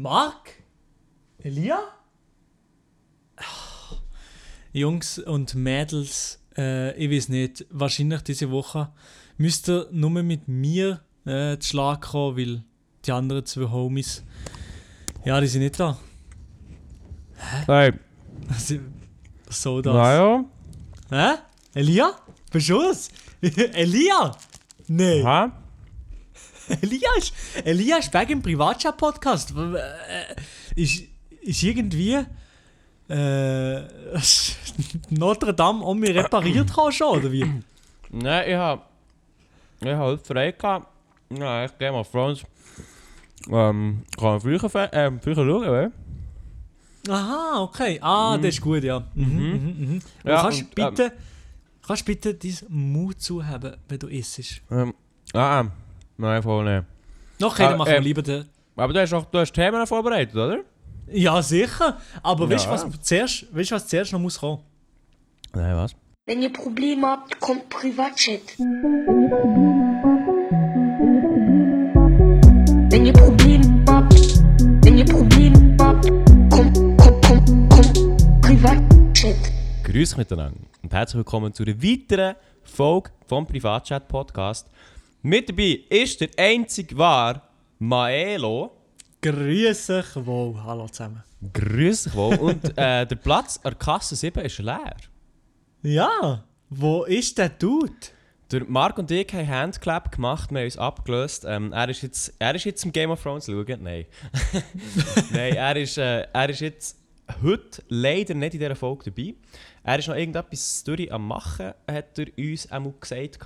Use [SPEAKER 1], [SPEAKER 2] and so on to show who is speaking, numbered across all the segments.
[SPEAKER 1] Marc? Elia? Jungs und Mädels, äh, ich weiß nicht, wahrscheinlich diese Woche müsst ihr nur mit mir äh, zu Schlag kommen, weil die anderen zwei Homies, ja, die sind nicht da.
[SPEAKER 2] Hey,
[SPEAKER 1] Also, so das.
[SPEAKER 2] naja.
[SPEAKER 1] Hä? Elia? Es? Elia? Nein.
[SPEAKER 2] Hä?
[SPEAKER 1] Elia ist, Elia ist weg im Privatchat-Podcast. Äh, Ist, ist irgendwie äh, Notre Dame um mich repariert kann schon, oder wie?
[SPEAKER 2] Nein, ich hab. Ich hab heute frei gehabt. Ja, ich Game of Thrones. Ähm, kann man früher, äh, früher schauen, oder?
[SPEAKER 1] Aha, okay. Ah, das ist gut, ja. Mhm, mhm. Mhm,
[SPEAKER 2] Ja,
[SPEAKER 1] Ja, kannst,
[SPEAKER 2] und, ähm,
[SPEAKER 1] bitte, kannst bitte dein Mut zuhaben, wenn du isst?
[SPEAKER 2] Ähm, ah, ah. Nein, voll nicht. Ah,
[SPEAKER 1] dann machen wir
[SPEAKER 2] ähm,
[SPEAKER 1] lieber den.
[SPEAKER 2] Aber du hast auch du hast Themen vorbereitet, oder?
[SPEAKER 1] Ja, sicher. Aber weißt du,
[SPEAKER 2] Ja.
[SPEAKER 1] was, zuerst- weißt du, was zuerst noch muss kommen?
[SPEAKER 2] Nein, was?
[SPEAKER 3] Wenn ihr Probleme habt, kommt Privatchat. Wenn ihr Probleme habt, wenn ihr Probleme habt, kommt, kommt, kommt, kommt Privatchat.
[SPEAKER 2] Grüß euch miteinander und herzlich willkommen zu einer weiteren Folge vom Privatchat Podcast. Mit dabei ist der einzig wahr Maelo.
[SPEAKER 1] Grüß dich wohl. Hallo zusammen.
[SPEAKER 2] Grüß dich wohl. Und äh, der Platz an Kasse 7 ist leer.
[SPEAKER 1] Ja, wo ist der Dude?
[SPEAKER 2] Der Marc und ich haben Handclap gemacht, wir haben uns abgelöst. Ähm, er, ist jetzt, er ist jetzt im Game of Thrones schauen. Nein. Nein, er ist, äh, er ist jetzt heute leider nicht in dieser Folge dabei. Er ist noch irgendetwas durch am Machen, hat er uns einmal gesagt.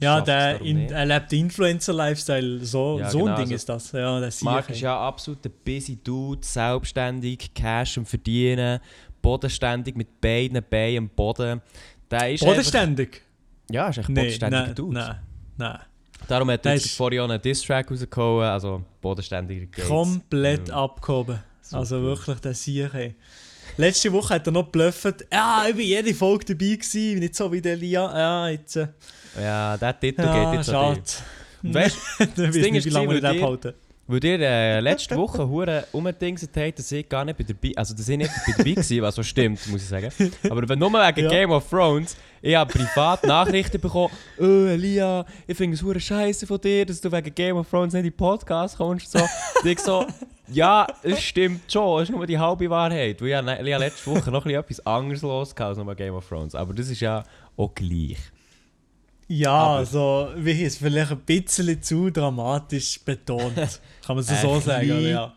[SPEAKER 1] Ja, der in, er lebt Influencer-Lifestyle. So,
[SPEAKER 2] Ja,
[SPEAKER 1] so
[SPEAKER 2] genau,
[SPEAKER 1] ein Ding
[SPEAKER 2] also
[SPEAKER 1] ist das. Ja, das
[SPEAKER 2] Marc ist ja absolut ein busy Dude, selbstständig, Cash am Verdienen, bodenständig mit beiden Beinen am Boden. Der ist
[SPEAKER 1] Bodenständig?
[SPEAKER 2] Einfach, ja, ist echt
[SPEAKER 1] Nein,
[SPEAKER 2] bodenständiger
[SPEAKER 1] nein,
[SPEAKER 2] Dude.
[SPEAKER 1] nein, nein.
[SPEAKER 2] Darum hat er vorher auch einen Diss-Track rausgehauen, also bodenständiger geht's.
[SPEAKER 1] Komplett
[SPEAKER 2] Ja.
[SPEAKER 1] abgehoben. Also
[SPEAKER 2] Super.
[SPEAKER 1] wirklich, der Sieg. Hey. Letzte Woche hat er noch geblufft. Ja, ich war jede Folge dabei, gewesen, nicht so wie der Lia. Ja, jetzt. Äh,
[SPEAKER 2] Ja, der Titel
[SPEAKER 1] ja,
[SPEAKER 2] geht jetzt
[SPEAKER 1] schade.
[SPEAKER 2] Und weißt
[SPEAKER 1] ich weiß
[SPEAKER 2] Ding
[SPEAKER 1] nicht,
[SPEAKER 2] ist
[SPEAKER 1] wie lange wir den abhalten.
[SPEAKER 2] weil ihr äh, letzte Woche hure umgedingset habt, dass ich gar nicht bei dabei, also dass ich nicht bei dabei war, was so stimmt, muss ich sagen. Aber wenn nur wegen
[SPEAKER 1] Ja.
[SPEAKER 2] Game of Thrones, ich habe privat Nachrichten bekommen, oh Elia, ich finde es hure scheiße von dir, dass du wegen Game of Thrones nicht in den Podcast kommst. So. Und ich so, ja, es stimmt schon, es ist nur die halbe Wahrheit. Weil ich ich letzte Woche noch etwas anderes los als nur Game of Thrones. Aber das ist ja auch gleich.
[SPEAKER 1] Ja,
[SPEAKER 2] Aber-
[SPEAKER 1] also, wie ist vielleicht ein bisschen zu dramatisch betont. Kann man so, so sagen, oder? ja.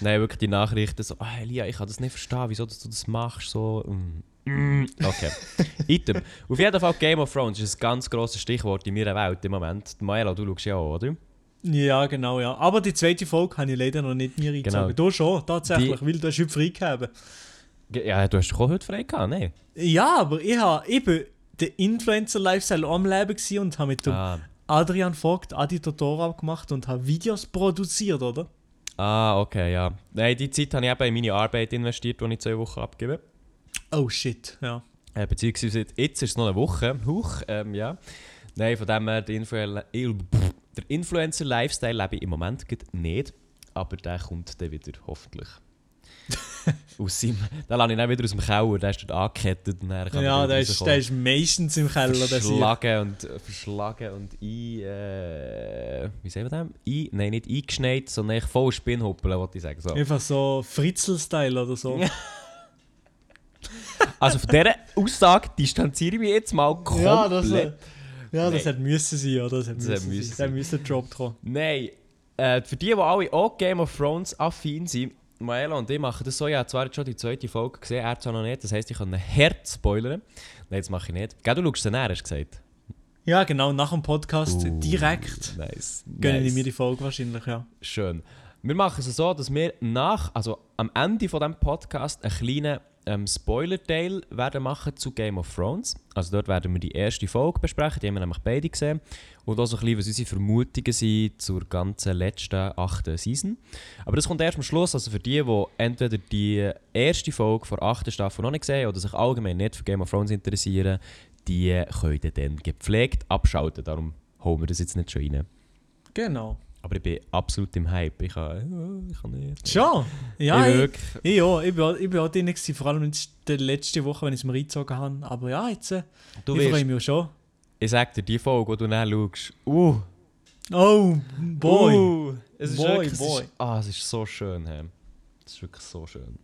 [SPEAKER 2] Nein, wirklich die Nachrichten so, ah Elia, ich kann das nicht verstehen, wieso du das machst, so. mm, mm. Okay. Item. Auf jeden Fall Game of Thrones ist ein ganz grosses Stichwort in meiner Welt im Moment. Maela, du schaust ja auch, oder?
[SPEAKER 1] Ja, genau, ja. Aber die zweite Folge habe ich leider noch nicht mir reingezogen.
[SPEAKER 2] Genau.
[SPEAKER 1] Du schon, tatsächlich,
[SPEAKER 2] Die-
[SPEAKER 1] weil du hast heute freigegeben.
[SPEAKER 2] Ge- Ja, du hast doch auch heute frei gehabt, ne?
[SPEAKER 1] Ja, aber ich habe eben den Influencer-Lifestyle am Leben gewesen und habe mit dem
[SPEAKER 2] Ah.
[SPEAKER 1] Adrian Vogt Adi Totora gemacht und habe Videos produziert, oder?
[SPEAKER 2] ah, okay, ja. Nein, die Zeit habe ich eben in meine Arbeit investiert, die ich zwei Wochen abgebe.
[SPEAKER 1] Oh shit, ja.
[SPEAKER 2] Äh, beziehungsweise jetzt ist es noch eine Woche. Huch, ähm, ja. Nein, von dem her, der, Influ der Influencer-Lifestyle lebe ich im Moment nicht. Aber der kommt dann wieder, hoffentlich. aus seinem, den lasse ich dann wieder aus dem Keller, der ist dort angekettet. Und dann kann
[SPEAKER 1] Ja,
[SPEAKER 2] er
[SPEAKER 1] der ist, der ist meistens im Keller,
[SPEAKER 2] verschlagen und, äh, verschlagen und ein, äh, wie sagen wir das? Ein, nein, nicht eingeschneit, sondern echt voll Spinnhuppeln, wollte ich sagen. So.
[SPEAKER 1] Einfach so Fritzel-Style oder so.
[SPEAKER 2] Also von dieser Aussage distanziere ich mich jetzt mal komplett.
[SPEAKER 1] Ja, das, äh, ja, das hat müssen sein, oder? Das
[SPEAKER 2] Das
[SPEAKER 1] müssen
[SPEAKER 2] hat müssen
[SPEAKER 1] sein.
[SPEAKER 2] sein.
[SPEAKER 1] Müsste gedroppt kommen.
[SPEAKER 2] Nein, äh, für die, die alle auch Game of Thrones affin sind, Maela und ich machen das so, ich habe zwar jetzt schon die zweite Folge gesehen, er zwar noch nicht, das heisst, ich kann hart spoilern. Nein, das mache ich nicht. Gell, du schaust den näher, hast du gesagt?
[SPEAKER 1] Ja, genau, nach dem Podcast
[SPEAKER 2] Uh,
[SPEAKER 1] direkt
[SPEAKER 2] Nice.
[SPEAKER 1] gönnen
[SPEAKER 2] nice.
[SPEAKER 1] mir die Folge wahrscheinlich, ja.
[SPEAKER 2] Schön. Wir machen es so, dass wir nach, also am Ende von dem Podcast einen kleinen ähm, Spoiler-Teil werden machen zu Game of Thrones. Also dort werden wir die erste Folge besprechen, die haben wir nämlich beide gesehen. Und auch so ein bisschen, was unsere Vermutungen sind zur ganzen letzten achten Season. Aber das kommt erst am Schluss, also für die, die entweder die erste Folge der achten Staffel noch nicht gesehen oder sich allgemein nicht für Game of Thrones interessieren, die können dann gepflegt abschalten. Darum holen wir das jetzt nicht schon rein.
[SPEAKER 1] Genau.
[SPEAKER 2] Aber ich bin absolut im Hype. Ich kann, ich kann nicht.
[SPEAKER 1] Schon? Ja,
[SPEAKER 2] ich
[SPEAKER 1] ich, ich, ja, ich, bin, auch- ich bin auch drin, vor allem jetzt die letzte Woche, wenn ich es mir reingezogen habe. Aber ja, jetzt, äh,
[SPEAKER 2] Du
[SPEAKER 1] ich freue mich schon.
[SPEAKER 2] ich sag dir, die Folge, die du dann schaust, uh,
[SPEAKER 1] Oh, boy.
[SPEAKER 2] uh, es ist
[SPEAKER 1] Boy,
[SPEAKER 2] wirklich,
[SPEAKER 1] boy.
[SPEAKER 2] Ist, ah, es ist so schön, hey. Es ist wirklich so schön.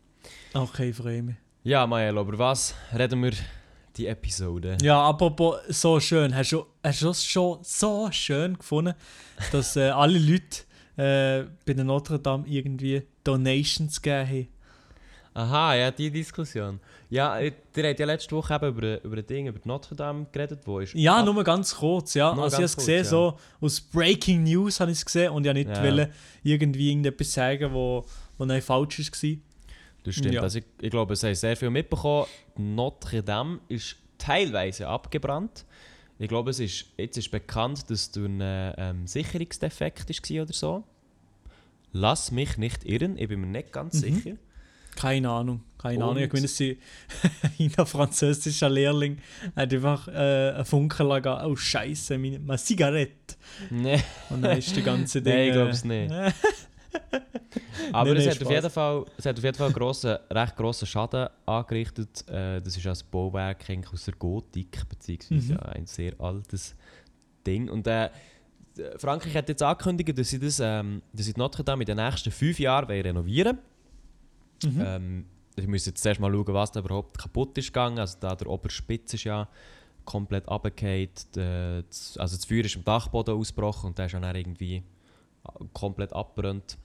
[SPEAKER 1] Okay, ich freue mich.
[SPEAKER 2] Ja, Mael, über was reden wir die Episode?
[SPEAKER 1] Ja, apropos so schön. Hast du, hast du es schon so schön gefunden, dass äh, alle Leute äh, bei der Notre Dame irgendwie Donations gegeben haben?
[SPEAKER 2] Aha, ja, die Diskussion. Ja, äh, ihr habt ja letzte Woche eben über, über ein Ding, über Notre Dame geredet, wo ist...
[SPEAKER 1] Ja,
[SPEAKER 2] ab-
[SPEAKER 1] nur ganz kurz, ja. Also ich habe es gesehen,
[SPEAKER 2] kurz,
[SPEAKER 1] so aus Breaking News habe ich es gesehen und ich habe nicht
[SPEAKER 2] Ja.
[SPEAKER 1] wollen, irgendwie irgendetwas sagen, wo, wo falsch war.
[SPEAKER 2] Das stimmt.
[SPEAKER 1] Ja.
[SPEAKER 2] Also ich, ich glaube, es haben sehr viel mitbekommen. Notre Dame ist teilweise abgebrannt. Ich glaube, es ist, jetzt ist bekannt, dass du ein ähm, Sicherungsdefekt war oder so. Lass mich nicht irren, ich bin mir nicht ganz
[SPEAKER 1] Mhm.
[SPEAKER 2] sicher.
[SPEAKER 1] Keine Ahnung, keine
[SPEAKER 2] Und-
[SPEAKER 1] Ahnung. Ich meine, ein französischer Lehrling hat einfach äh, einen Funken lagen. Oh Scheiße, meine, meine Zigarette.
[SPEAKER 2] Nee,
[SPEAKER 1] Und dann ist die ganze Ding.
[SPEAKER 2] Nein, ich
[SPEAKER 1] äh,
[SPEAKER 2] glaub's nicht. aber
[SPEAKER 1] Nein,
[SPEAKER 2] es, hat auf jeden Fall, es hat auf jeden Fall einen grossen, recht grossen Schaden angerichtet. Äh, das ist ein Bauwerk eigentlich aus der Gotik, beziehungsweise
[SPEAKER 1] Mhm.
[SPEAKER 2] ein sehr altes Ding. Und äh, Frankreich hat jetzt angekündigt, dass sie, das, ähm, dass sie Notre Dame in den nächsten fünf Jahren renovieren
[SPEAKER 1] Mhm.
[SPEAKER 2] ähm, Ich muss jetzt zuerst mal schauen, was da überhaupt kaputt ist gegangen. Also da der Oberspitz ist ja komplett runtergefallen. Also das Feuer ist im Dachboden ausgebrochen und der ist dann irgendwie komplett abgebrannt.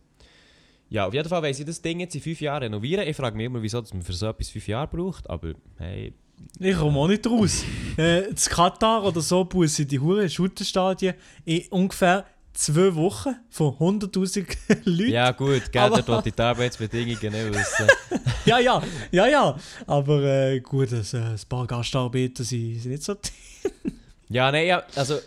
[SPEAKER 2] Ja, auf jeden Fall wollen sie das Ding jetzt in fünf Jahren renovieren. Ich frage mich immer, wieso dass man für so etwas fünf Jahre braucht. Aber hey,
[SPEAKER 1] Ich komme auch nicht raus. äh, in Katar oder so sie die Hure Shooterstadien in ungefähr zwei Wochen von 100.000 Leuten.
[SPEAKER 2] ja gut, gell,
[SPEAKER 1] Aber-
[SPEAKER 2] dort ich die Arbeitsbedingungen nicht wissen.
[SPEAKER 1] ja, ja, ja, ja. Aber äh, gut, also, ein paar Gastarbeiter sind, sind nicht so.
[SPEAKER 2] Ja, nein, ja, also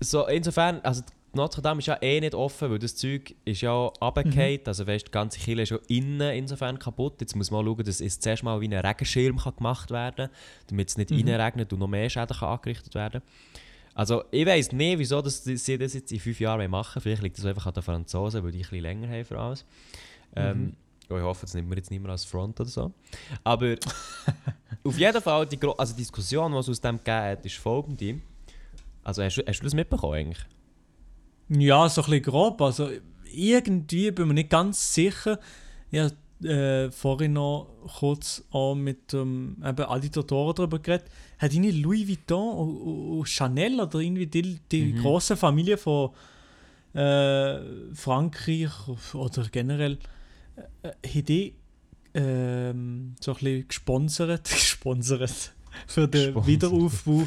[SPEAKER 2] so insofern, also Notre Dame ist ja eh nicht offen, weil das Zeug ist ja runtergefallen, also weißt, die ganze Kille ist ja innen insofern kaputt. Jetzt muss man schauen, dass es zuerst mal wie ein Regenschirm kann gemacht werden kann, damit es nicht
[SPEAKER 1] Mhm.
[SPEAKER 2] reinregnet und noch mehr Schäden kann angerichtet werden Also ich weiss nicht, wieso dass sie das jetzt in fünf Jahren machen. Vielleicht liegt das einfach an den Franzosen, weil die ein bisschen länger haben für alles. Ähm, oh, ich hoffe, das nimmt mir jetzt nicht mehr als Front oder so. Aber auf jeden Fall, die also die Diskussion, die es aus dem gegeben hat, ist folgende. Also hast, du- hast du das mitbekommen eigentlich?
[SPEAKER 1] Ja, so ein bisschen grob. Also irgendwie bin ich mir nicht ganz sicher. Ich habe äh, vorhin noch kurz auch mit ähm, eben Editatoren darüber geredet. Hat irgendwie Louis Vuitton und, Chanel oder irgendwie die, die
[SPEAKER 2] Mhm.
[SPEAKER 1] große Familie von äh, Frankreich oder generell äh, die ähm, so ein bisschen gesponsert, gesponsert für den. Wiederaufbau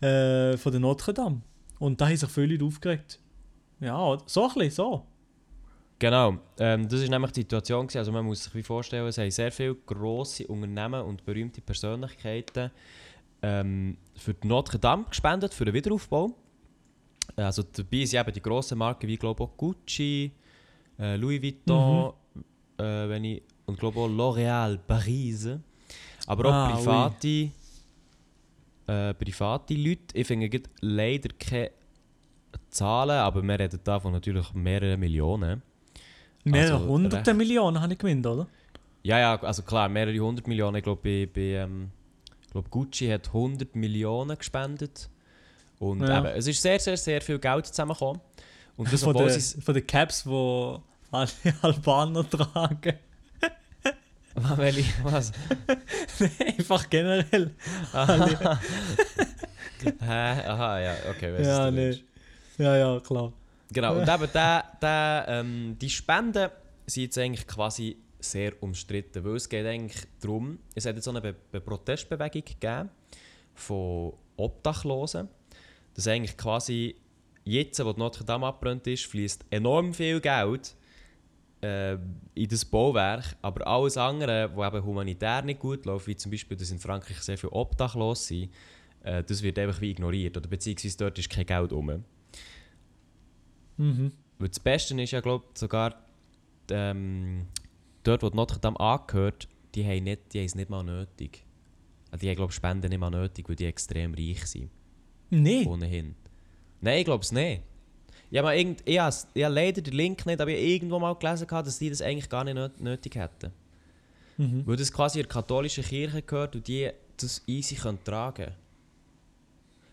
[SPEAKER 1] äh, von der Notre Dame. Und da haben sich viele aufgeregt. Ja, so ein bisschen so.
[SPEAKER 2] Genau, ähm, das ist nämlich die Situation. gewesen. Also man muss sich wie vorstellen, es haben sehr viele grosse Unternehmen und berühmte Persönlichkeiten ähm, für die Notre Dame gespendet, für den Wiederaufbau. Also dabei sind eben die grossen Marken wie glaube auch Gucci, äh, Louis Vuitton, äh, wenn ich, und glaube auch L'Oréal, Paris. Aber auch
[SPEAKER 1] Ah, oui.
[SPEAKER 2] private, äh, private Leute. Ich finde leider keine Zahlen, aber wir reden davon natürlich mehrere Millionen.
[SPEAKER 1] Mehrere
[SPEAKER 2] Also,
[SPEAKER 1] hunderte
[SPEAKER 2] recht.
[SPEAKER 1] Millionen habe ich gewinnt, oder?
[SPEAKER 2] Ja, ja, also klar, mehrere hundert Millionen. Ich glaube, bei, bei ähm, ich glaube, Gucci hat 100 Millionen gespendet. Und
[SPEAKER 1] Ja.
[SPEAKER 2] eben, es ist sehr, sehr, sehr viel Geld zusammengekommen. Und das,
[SPEAKER 1] von, den,
[SPEAKER 2] sie
[SPEAKER 1] von den Caps, die alle Albaner tragen.
[SPEAKER 2] Welche? Was?
[SPEAKER 1] Einfach generell.
[SPEAKER 2] Aha. Aha, ja, okay. was
[SPEAKER 1] Ja,
[SPEAKER 2] du
[SPEAKER 1] nee. Ja, ja, klar.
[SPEAKER 2] Genau, und eben der, der, ähm, die Spenden sind jetzt eigentlich quasi sehr umstritten, weil es geht eigentlich darum, es hat jetzt so eine Be Be Protestbewegung gegeben von Obdachlosen, dass eigentlich quasi jetzt, wo Notre Dame abbrennt ist, fließt enorm viel Geld äh, in das Bauwerk, aber alles andere, wo eben humanitär nicht gut läuft, wie zum Beispiel, dass in Frankreich sehr viele Obdachlose sind, äh, das wird einfach wie ignoriert oder beziehungsweise dort ist kein Geld rum.
[SPEAKER 1] Mhm.
[SPEAKER 2] Weil das Beste ist ja, glaube sogar ähm, dort, wo Notre Dame angehört, die haben, nicht, die haben es nicht mal nötig. Also die haben, glaube Spenden nicht mal nötig, weil die extrem reich sind.
[SPEAKER 1] Nee.
[SPEAKER 2] Ohnehin. Nein, ich glaube es nicht. Ja, aber irgend, ich habe ich habe leider den Link nicht, aber ich habe irgendwo mal gelesen, gehabt, dass die das eigentlich gar nicht nöt- nötig hätten.
[SPEAKER 1] Mhm.
[SPEAKER 2] Weil das quasi der katholischen Kirche gehört und die das easy können tragen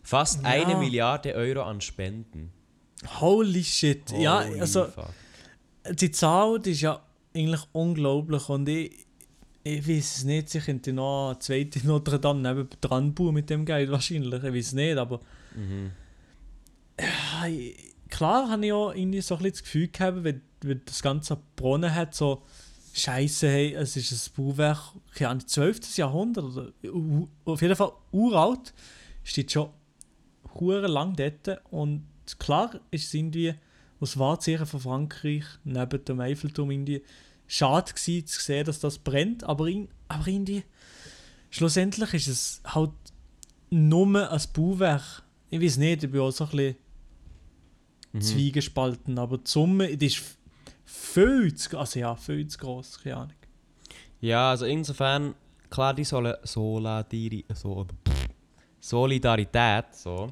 [SPEAKER 2] Fast
[SPEAKER 1] Ja.
[SPEAKER 2] eine Milliarde Euro an Spenden.
[SPEAKER 1] Holy shit. ja,
[SPEAKER 2] Holy
[SPEAKER 1] also
[SPEAKER 2] fuck.
[SPEAKER 1] die Zahl die ist ja eigentlich unglaublich und ich, ich weiß es nicht, ich könnte noch eine zweite Notre Dame neben dran bauen mit dem Geld wahrscheinlich, ich weiß es nicht, aber
[SPEAKER 2] Mhm.
[SPEAKER 1] ja, klar habe ich auch irgendwie so ein bisschen das Gefühl gehabt, wenn, wenn das Ganze Brunnen hat, so Scheiße, hey, es ist ein Bauwerk, keine Ahnung, 12. Jahrhundert oder auf jeden Fall uralt, steht schon hure lang dort und klar ist es irgendwie aus Wahrzeichen von Frankreich neben dem Eiffelturm irgendwie schade gewesen, zu sehen, dass das brennt, aber, in, aber irgendwie schlussendlich ist es halt nur ein Bauwerk. Ich weiß nicht, ich bin auch so ein bisschen
[SPEAKER 2] Mhm.
[SPEAKER 1] zwiegespalten, aber die Summe, die ist viel zu, also ja, viel zu gross, keine Ahnung.
[SPEAKER 2] Ja, also insofern, klar, die Sol Soladiri so Solidarität, so.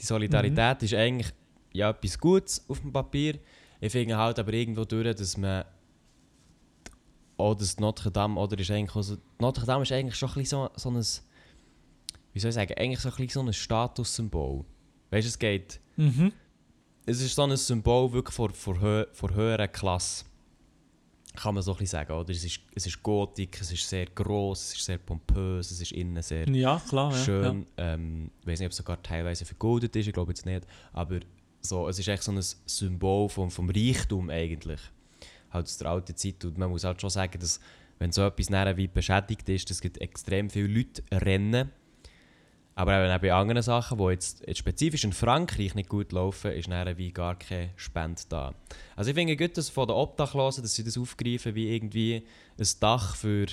[SPEAKER 2] Die Solidarität
[SPEAKER 1] Mhm.
[SPEAKER 2] ist eigentlich ja, etwas Gutes auf dem Papier. Ich finde halt aber irgendwo durch, dass man auch das Notre Dame, oder ist eigentlich auch so, Notre Dame ist eigentlich schon ein so, so ein, wie soll ich sagen, eigentlich so ein so ein Statussymbol. Weißt du, es geht,
[SPEAKER 1] Mhm.
[SPEAKER 2] es ist so ein Symbol wirklich vor, vor, vor höherer Klasse. Kann man so ein bisschen sagen, oder? Es ist, es ist Gotik, es ist sehr gross, es ist sehr pompös, es ist innen sehr
[SPEAKER 1] Ja, klar, ja.
[SPEAKER 2] schön. Ähm, ich weiß nicht, ob es sogar teilweise vergoldet ist, ich glaube jetzt nicht. Aber so, es ist echt so ein Symbol vom, vom Reichtum eigentlich. Halt aus der alten Zeit. Und man muss halt schon sagen, dass wenn so etwas nachher wie beschädigt ist, es gibt extrem viele Leute rennen. Aber eben auch bei anderen Sachen, die jetzt, jetzt spezifisch in Frankreich nicht gut laufen, ist nachher wie gar keine Spende da. Also ich finde gut, dass von den Obdachlosen, dass sie das aufgreifen wie irgendwie ein Dach für,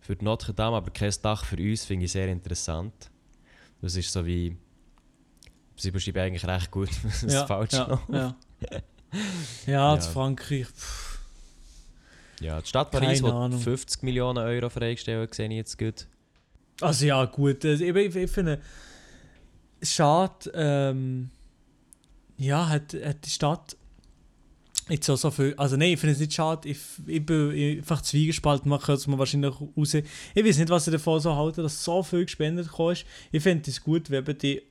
[SPEAKER 2] für die Notre Dame, aber kein Dach für uns, finde ich sehr interessant. Das ist so wie... Sie beschreiben eigentlich recht gut, was
[SPEAKER 1] ja.
[SPEAKER 2] ist falsch
[SPEAKER 1] ja, ja. ja,
[SPEAKER 2] Ja.
[SPEAKER 1] Frankreich. pff,
[SPEAKER 2] Ja, die Stadt Paris,
[SPEAKER 1] Ahnung.
[SPEAKER 2] 50 Millionen Euro freistellen, sehe ich jetzt gut.
[SPEAKER 1] Also ja, gut. also Ich, ich, ich finde, schade, ähm, ja, hat, hat die Stadt jetzt auch so viel, also nein, ich finde es nicht schade, ich, ich bin einfach zwiegespalten, man hört es mir wahrscheinlich raus. Ich weiß nicht, was ich davon so halte, dass so viel gespendet ist. Ich fände es gut, wenn die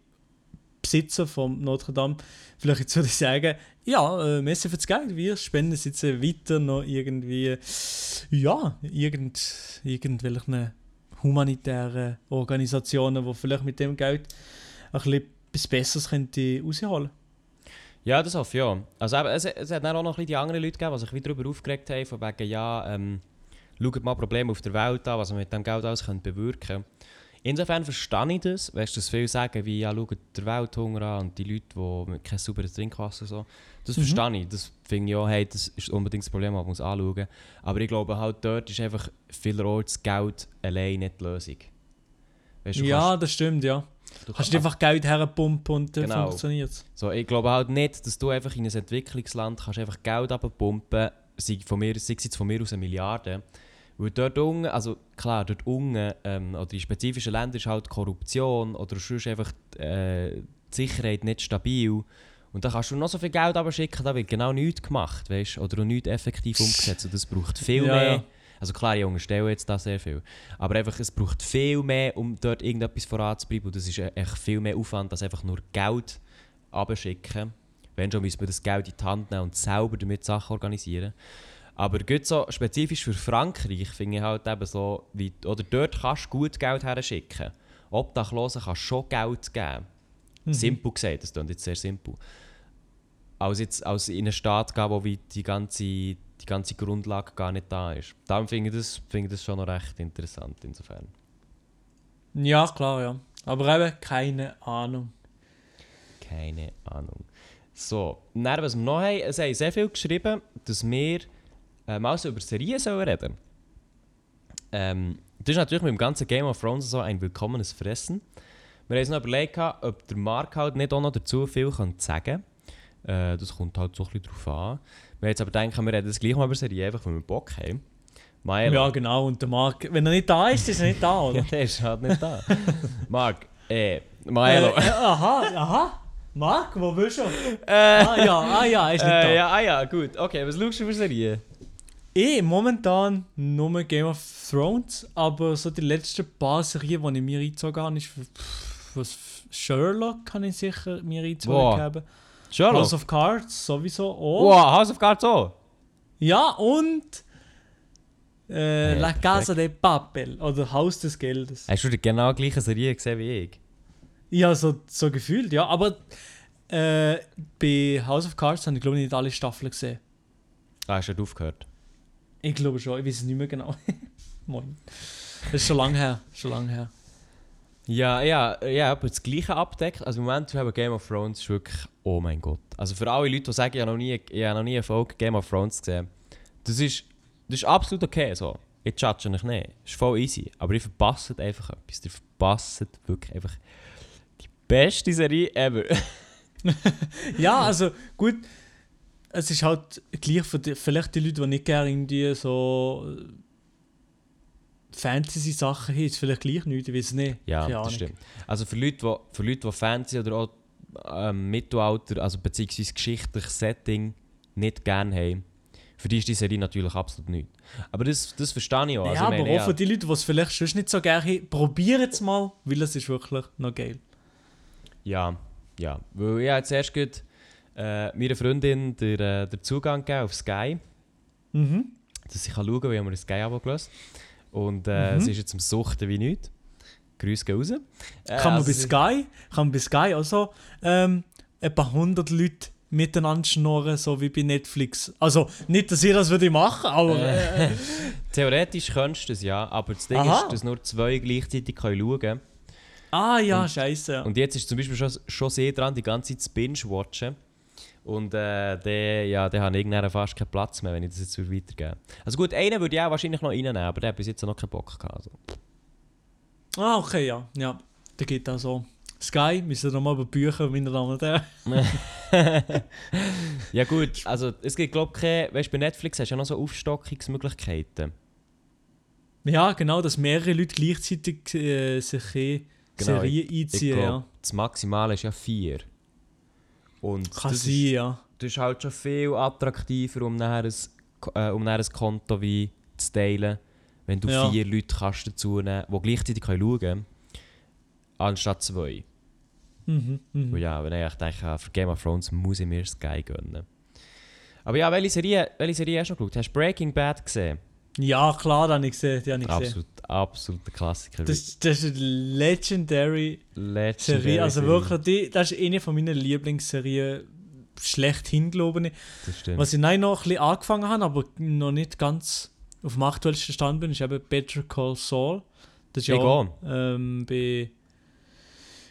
[SPEAKER 1] Besitzer von Notre Dame vielleicht jetzt würde ich sagen, ja, äh, merci für das Geld, wir spenden es jetzt äh, weiter noch irgendwie, ja, irgend, irgendwelchen humanitären Organisationen, die vielleicht mit dem Geld etwas Besseres könnte rausholen
[SPEAKER 2] Ja, das hoffe ich ja. Also eben, es, es hat dann auch noch ein die anderen Leute gegeben, die sich wieder darüber aufgeregt haben, von wegen, ja, ähm, schaut mal Probleme auf der Welt an, was man mit dem Geld alles bewirken könnte. Insofern verstehe ich das, weißt du, dass viele sagen, wie, ja, schaut der Welthunger an und die Leute, die kein sauberes Trinkwasser so. Das
[SPEAKER 1] Mhm.
[SPEAKER 2] verstehe ich, das finde ich auch, hey, das ist unbedingt das Problem, das man muss anschauen Aber ich glaube halt, dort ist einfach vielerorts Geld allein nicht die Lösung. Weißt du,
[SPEAKER 1] Ja, das stimmt, ja.
[SPEAKER 2] du
[SPEAKER 1] Kannst du einfach Geld herpumpen und dann
[SPEAKER 2] Genau.
[SPEAKER 1] funktioniert es.
[SPEAKER 2] So, ich glaube halt nicht, dass du einfach in ein Entwicklungsland kannst einfach Geld abpumpen sei, von mir, sei es jetzt von mir aus eine Milliarde. Weil dort unten, also klar, dort unten, ähm, oder in spezifischen Ländern ist halt Korruption oder sonst einfach äh, die Sicherheit nicht stabil. Und da kannst du noch so viel Geld abschicken, da wird genau nichts gemacht, weißt Oder nichts effektiv umgesetzt. Und das braucht viel
[SPEAKER 1] Ja,
[SPEAKER 2] mehr.
[SPEAKER 1] ja.
[SPEAKER 2] Also klar, ich unterstelle jetzt da sehr viel. Aber einfach, es braucht viel mehr, um dort irgendetwas voranzubringen. Und das ist echt viel mehr Aufwand, als einfach nur Geld abschicken. Wenn schon, müssen wir das Geld in die Hand nehmen und selber damit Sachen organisieren. Aber gut so spezifisch für Frankreich finde ich halt eben so, wie, oder dort kannst du gut Geld her schicken. Obdachlosen kannst du schon Geld geben.
[SPEAKER 1] Mhm.
[SPEAKER 2] Simpel gesagt, das klingt jetzt sehr simpel. Als jetzt als in einen Staat gehen, wo wie die ganze, die ganze Grundlage gar nicht da ist. Darum finde ich, das, finde ich das schon noch recht interessant insofern.
[SPEAKER 1] Ja, klar, ja. Aber eben keine Ahnung.
[SPEAKER 2] Keine Ahnung. So, dann, was wir noch haben, es haben sehr viel geschrieben, dass wir äh, mal so über Serien sollen reden ähm, Das ist natürlich mit dem ganzen Game of Thrones so ein willkommenes Fressen. Wir haben uns noch überlegt, ob der Mark halt nicht auch noch dazu viel kann sagen kann. Äh, das kommt halt so ein bisschen drauf an. Wir haben jetzt aber gedacht, wir reden das gleich mal über Serien, einfach weil wir Bock haben. Maelo.
[SPEAKER 1] Ja, genau. Und der Marc, wenn er nicht da ist, ist er nicht da, oder?
[SPEAKER 2] Ja, der ist halt nicht da. Mark, äh, Maelo.
[SPEAKER 1] Äh, aha, aha. Marc, wo bist du?
[SPEAKER 2] Äh,
[SPEAKER 1] Ah ja, ah ja, ist nicht da.
[SPEAKER 2] äh, ja, ah ja, gut. Okay, was schaust du für Serien?
[SPEAKER 1] Eh, momentan nur Game of Thrones, aber so die letzten paar Serien, die ich mir reingezogen habe, ist was Sherlock kann ich sicher mir reingezogen
[SPEAKER 2] Boah.
[SPEAKER 1] haben.
[SPEAKER 2] Sherlock?
[SPEAKER 1] House of Cards sowieso auch.
[SPEAKER 2] wow, House of Cards auch?
[SPEAKER 1] Ja, und äh,
[SPEAKER 2] Ja,
[SPEAKER 1] La. Casa de Papel oder Haus des Geldes.
[SPEAKER 2] Hast du die genau gleiche Serie gesehen wie ich?
[SPEAKER 1] Ja, so, so gefühlt, ja. Aber äh, bei House of Cards habe ich glaube ich nicht alle Staffeln gesehen.
[SPEAKER 2] Ah, hast du aufgehört?
[SPEAKER 1] Ich glaube schon, ich weiß es nicht mehr genau. Moin. Das ist schon lange her, schon lange her.
[SPEAKER 2] Ja, ja, ja, aber das gleiche abdeckt. Also im Moment wir haben Game of Thrones ist wirklich, oh mein Gott. Also für alle Leute, die sagen, ich habe noch nie, ich habe noch nie eine Folge Game of Thrones gesehen, das ist, das ist absolut okay so. Ich judge euch nicht. Das ist voll easy. Aber ihr verpasst einfach etwas. Ihr verpasst wirklich einfach die beste Serie ever.
[SPEAKER 1] Ja, also gut, es ist halt gleich für die, vielleicht die Leute, die nicht gerne irgendwie so äh, Fantasy-Sachen haben, ist vielleicht gleich nichts, ich weiß es nicht.
[SPEAKER 2] Ja,
[SPEAKER 1] Keine
[SPEAKER 2] das stimmt. Also für Leute, die, für Leute, die Fantasy oder auch ähm, Mittelalter, also beziehungsweise geschichtliches Setting nicht gerne haben, für die ist die Serie natürlich absolut nichts. Aber das, das verstehe ich auch. Also
[SPEAKER 1] ja,
[SPEAKER 2] ich
[SPEAKER 1] aber auch für die Leute, die es vielleicht schon nicht so gerne haben, probiert es mal, weil es ist wirklich noch geil.
[SPEAKER 2] Ja, ja. Weil ich habe jetzt erst gerade, äh, meiner Freundin den, äh, den Zugang gegeben auf Sky,
[SPEAKER 1] Mhm.
[SPEAKER 2] dass ich kann schauen kann, wie wir ein Sky-Abo gelöst Und äh,
[SPEAKER 1] Mhm.
[SPEAKER 2] sie ist jetzt am Suchten wie nichts. Grüße gehen raus. Äh,
[SPEAKER 1] Kann man
[SPEAKER 2] also
[SPEAKER 1] bei Sky, kann man bei Sky also ähm, etwa 100 Leute miteinander schnurren, so wie bei Netflix. Also nicht, dass ihr das würde machen, aber äh,
[SPEAKER 2] Theoretisch könntest du es ja, aber das Ding
[SPEAKER 1] Aha.
[SPEAKER 2] ist, dass nur zwei gleichzeitig können schauen können.
[SPEAKER 1] ah ja,
[SPEAKER 2] Und-
[SPEAKER 1] scheiße.
[SPEAKER 2] Und jetzt ist zum Beispiel schon, schon sehr dran, die ganze Zeit zu binge-watchen. Und äh, der, ja, der hat irgendwann fast keinen Platz mehr, wenn ich das jetzt würde weitergeben Also gut, einen würde ich auch wahrscheinlich noch reinnehmen, aber der hat bis jetzt noch keinen Bock gehabt. Also.
[SPEAKER 1] Ah, okay, ja. Ja, da geht auch so. Sky, müssen wir nochmal über Bücher, meine Damen und Herren.
[SPEAKER 2] ja gut, also es gibt glaube ich keine, weißt bei Netflix hast du ja noch so Aufstockungsmöglichkeiten.
[SPEAKER 1] Ja, genau, dass mehrere Leute gleichzeitig äh, sich eh
[SPEAKER 2] Genau,
[SPEAKER 1] Serien
[SPEAKER 2] Ich
[SPEAKER 1] einziehen,
[SPEAKER 2] glaube,
[SPEAKER 1] ja.
[SPEAKER 2] das Maximale ist ja vier. Und
[SPEAKER 1] Kann
[SPEAKER 2] das
[SPEAKER 1] sein,
[SPEAKER 2] ist,
[SPEAKER 1] ja.
[SPEAKER 2] das ist halt schon viel attraktiver, um nachher ein, äh, um nachher ein Konto wie zu teilen, wenn du
[SPEAKER 1] Ja.
[SPEAKER 2] vier Leute kannst dazu nehmen die gleichzeitig schauen können, anstatt zwei.
[SPEAKER 1] Mhm.
[SPEAKER 2] Und ja, wenn ich denke, ah, für Game of Thrones muss ich mir Sky gönnen. Aber ja, welche Serie, welche Serie hast du noch geschaut? Hast du Breaking Bad gesehen?
[SPEAKER 1] Ja, klar, das habe ich gesehen. Habe ich gesehen.
[SPEAKER 2] Absolut, absoluter Klassiker.
[SPEAKER 1] Das, das ist eine legendary
[SPEAKER 2] Legendary
[SPEAKER 1] Serie. Also wirklich, die, das ist eine von meinen Lieblingsserien schlechthin, glaube ich.
[SPEAKER 2] Das stimmt.
[SPEAKER 1] Was ich nein noch ein bisschen angefangen habe, aber noch nicht ganz auf dem aktuellsten Stand bin, ist eben Better Call Saul. Das ist ja
[SPEAKER 2] Ich
[SPEAKER 1] auch,
[SPEAKER 2] auch.
[SPEAKER 1] ähm, bei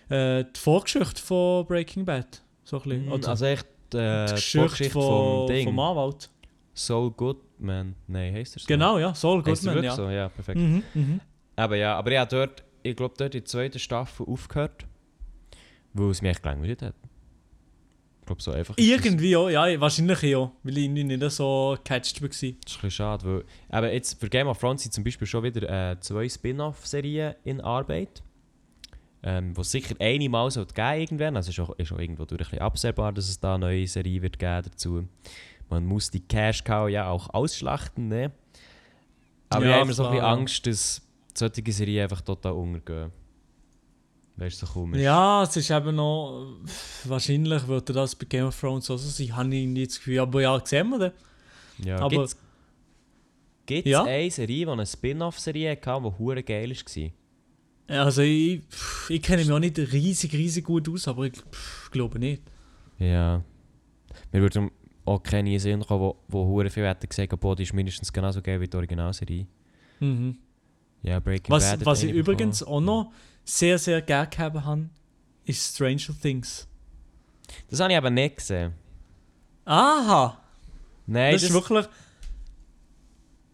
[SPEAKER 1] äh, die Vorgeschichte von Breaking Bad. So ein bisschen.
[SPEAKER 2] Mm, Also echt äh,
[SPEAKER 1] die
[SPEAKER 2] die
[SPEAKER 1] Geschichte
[SPEAKER 2] Vorgeschichte
[SPEAKER 1] von,
[SPEAKER 2] vom Ding.
[SPEAKER 1] vom Anwalt.
[SPEAKER 2] Soul Goodman. Nein, heißt er so?
[SPEAKER 1] Genau, ja, Saul
[SPEAKER 2] Heisst
[SPEAKER 1] Goodman, ja.
[SPEAKER 2] so? Ja, perfekt.
[SPEAKER 1] Mhm, mhm.
[SPEAKER 2] Aber ja, aber ich habe dort, ich glaube dort in der zweiten Staffel aufgehört, weil es mich echt gelangweilt hat. Ich glaube so einfach.
[SPEAKER 1] Irgendwie ja, ja, wahrscheinlich ja, weil ich nicht so gecatcht war.
[SPEAKER 2] Das ist ein bisschen schade, weil aber jetzt für Game of Thrones sind zum Beispiel schon wieder äh, zwei Spin-off-Serien in Arbeit. Ähm, wo sicher einmal so geben irgendwann. Also ist auch, ist auch irgendwo durch ein bisschen absehbar, dass es da eine neue Serie wird geben dazu. Man muss die Cash Cow ja auch ausschlachten, ne? Aber
[SPEAKER 1] Ja,
[SPEAKER 2] ich habe immer so ein bisschen. Angst, dass solche Serien einfach total untergehen. Weißt du, so komisch.
[SPEAKER 1] Ja, es ist eben noch. Wahrscheinlich würde das bei Game of Thrones auch so sein, habe ich nicht das Gefühl. Aber ja, sehen wir dann.
[SPEAKER 2] ja
[SPEAKER 1] aber-
[SPEAKER 2] Gibt's, gibt's
[SPEAKER 1] Ja?
[SPEAKER 2] eine Serie, die eine Spin-off-Serie hatte, die hure geil war?
[SPEAKER 1] Also, ich, ich kenne mich auch nicht riesig, riesig gut aus, aber ich pff, glaube nicht.
[SPEAKER 2] Ja. Mir würde auch keine Sinn kommen, wo, wo hure viel hätten gesagt, boah, die ist mindestens genauso geil wie die Originalserie.
[SPEAKER 1] Mhm.
[SPEAKER 2] Ja, Breaking
[SPEAKER 1] Was,
[SPEAKER 2] Bad.
[SPEAKER 1] was ich übrigens
[SPEAKER 2] bekommen.
[SPEAKER 1] auch noch sehr, sehr gerne gehabt habe, ist Stranger Things.
[SPEAKER 2] Das habe ich aber nicht gesehen.
[SPEAKER 1] Aha!
[SPEAKER 2] Nein,
[SPEAKER 1] das
[SPEAKER 2] das,
[SPEAKER 1] ist wirklich.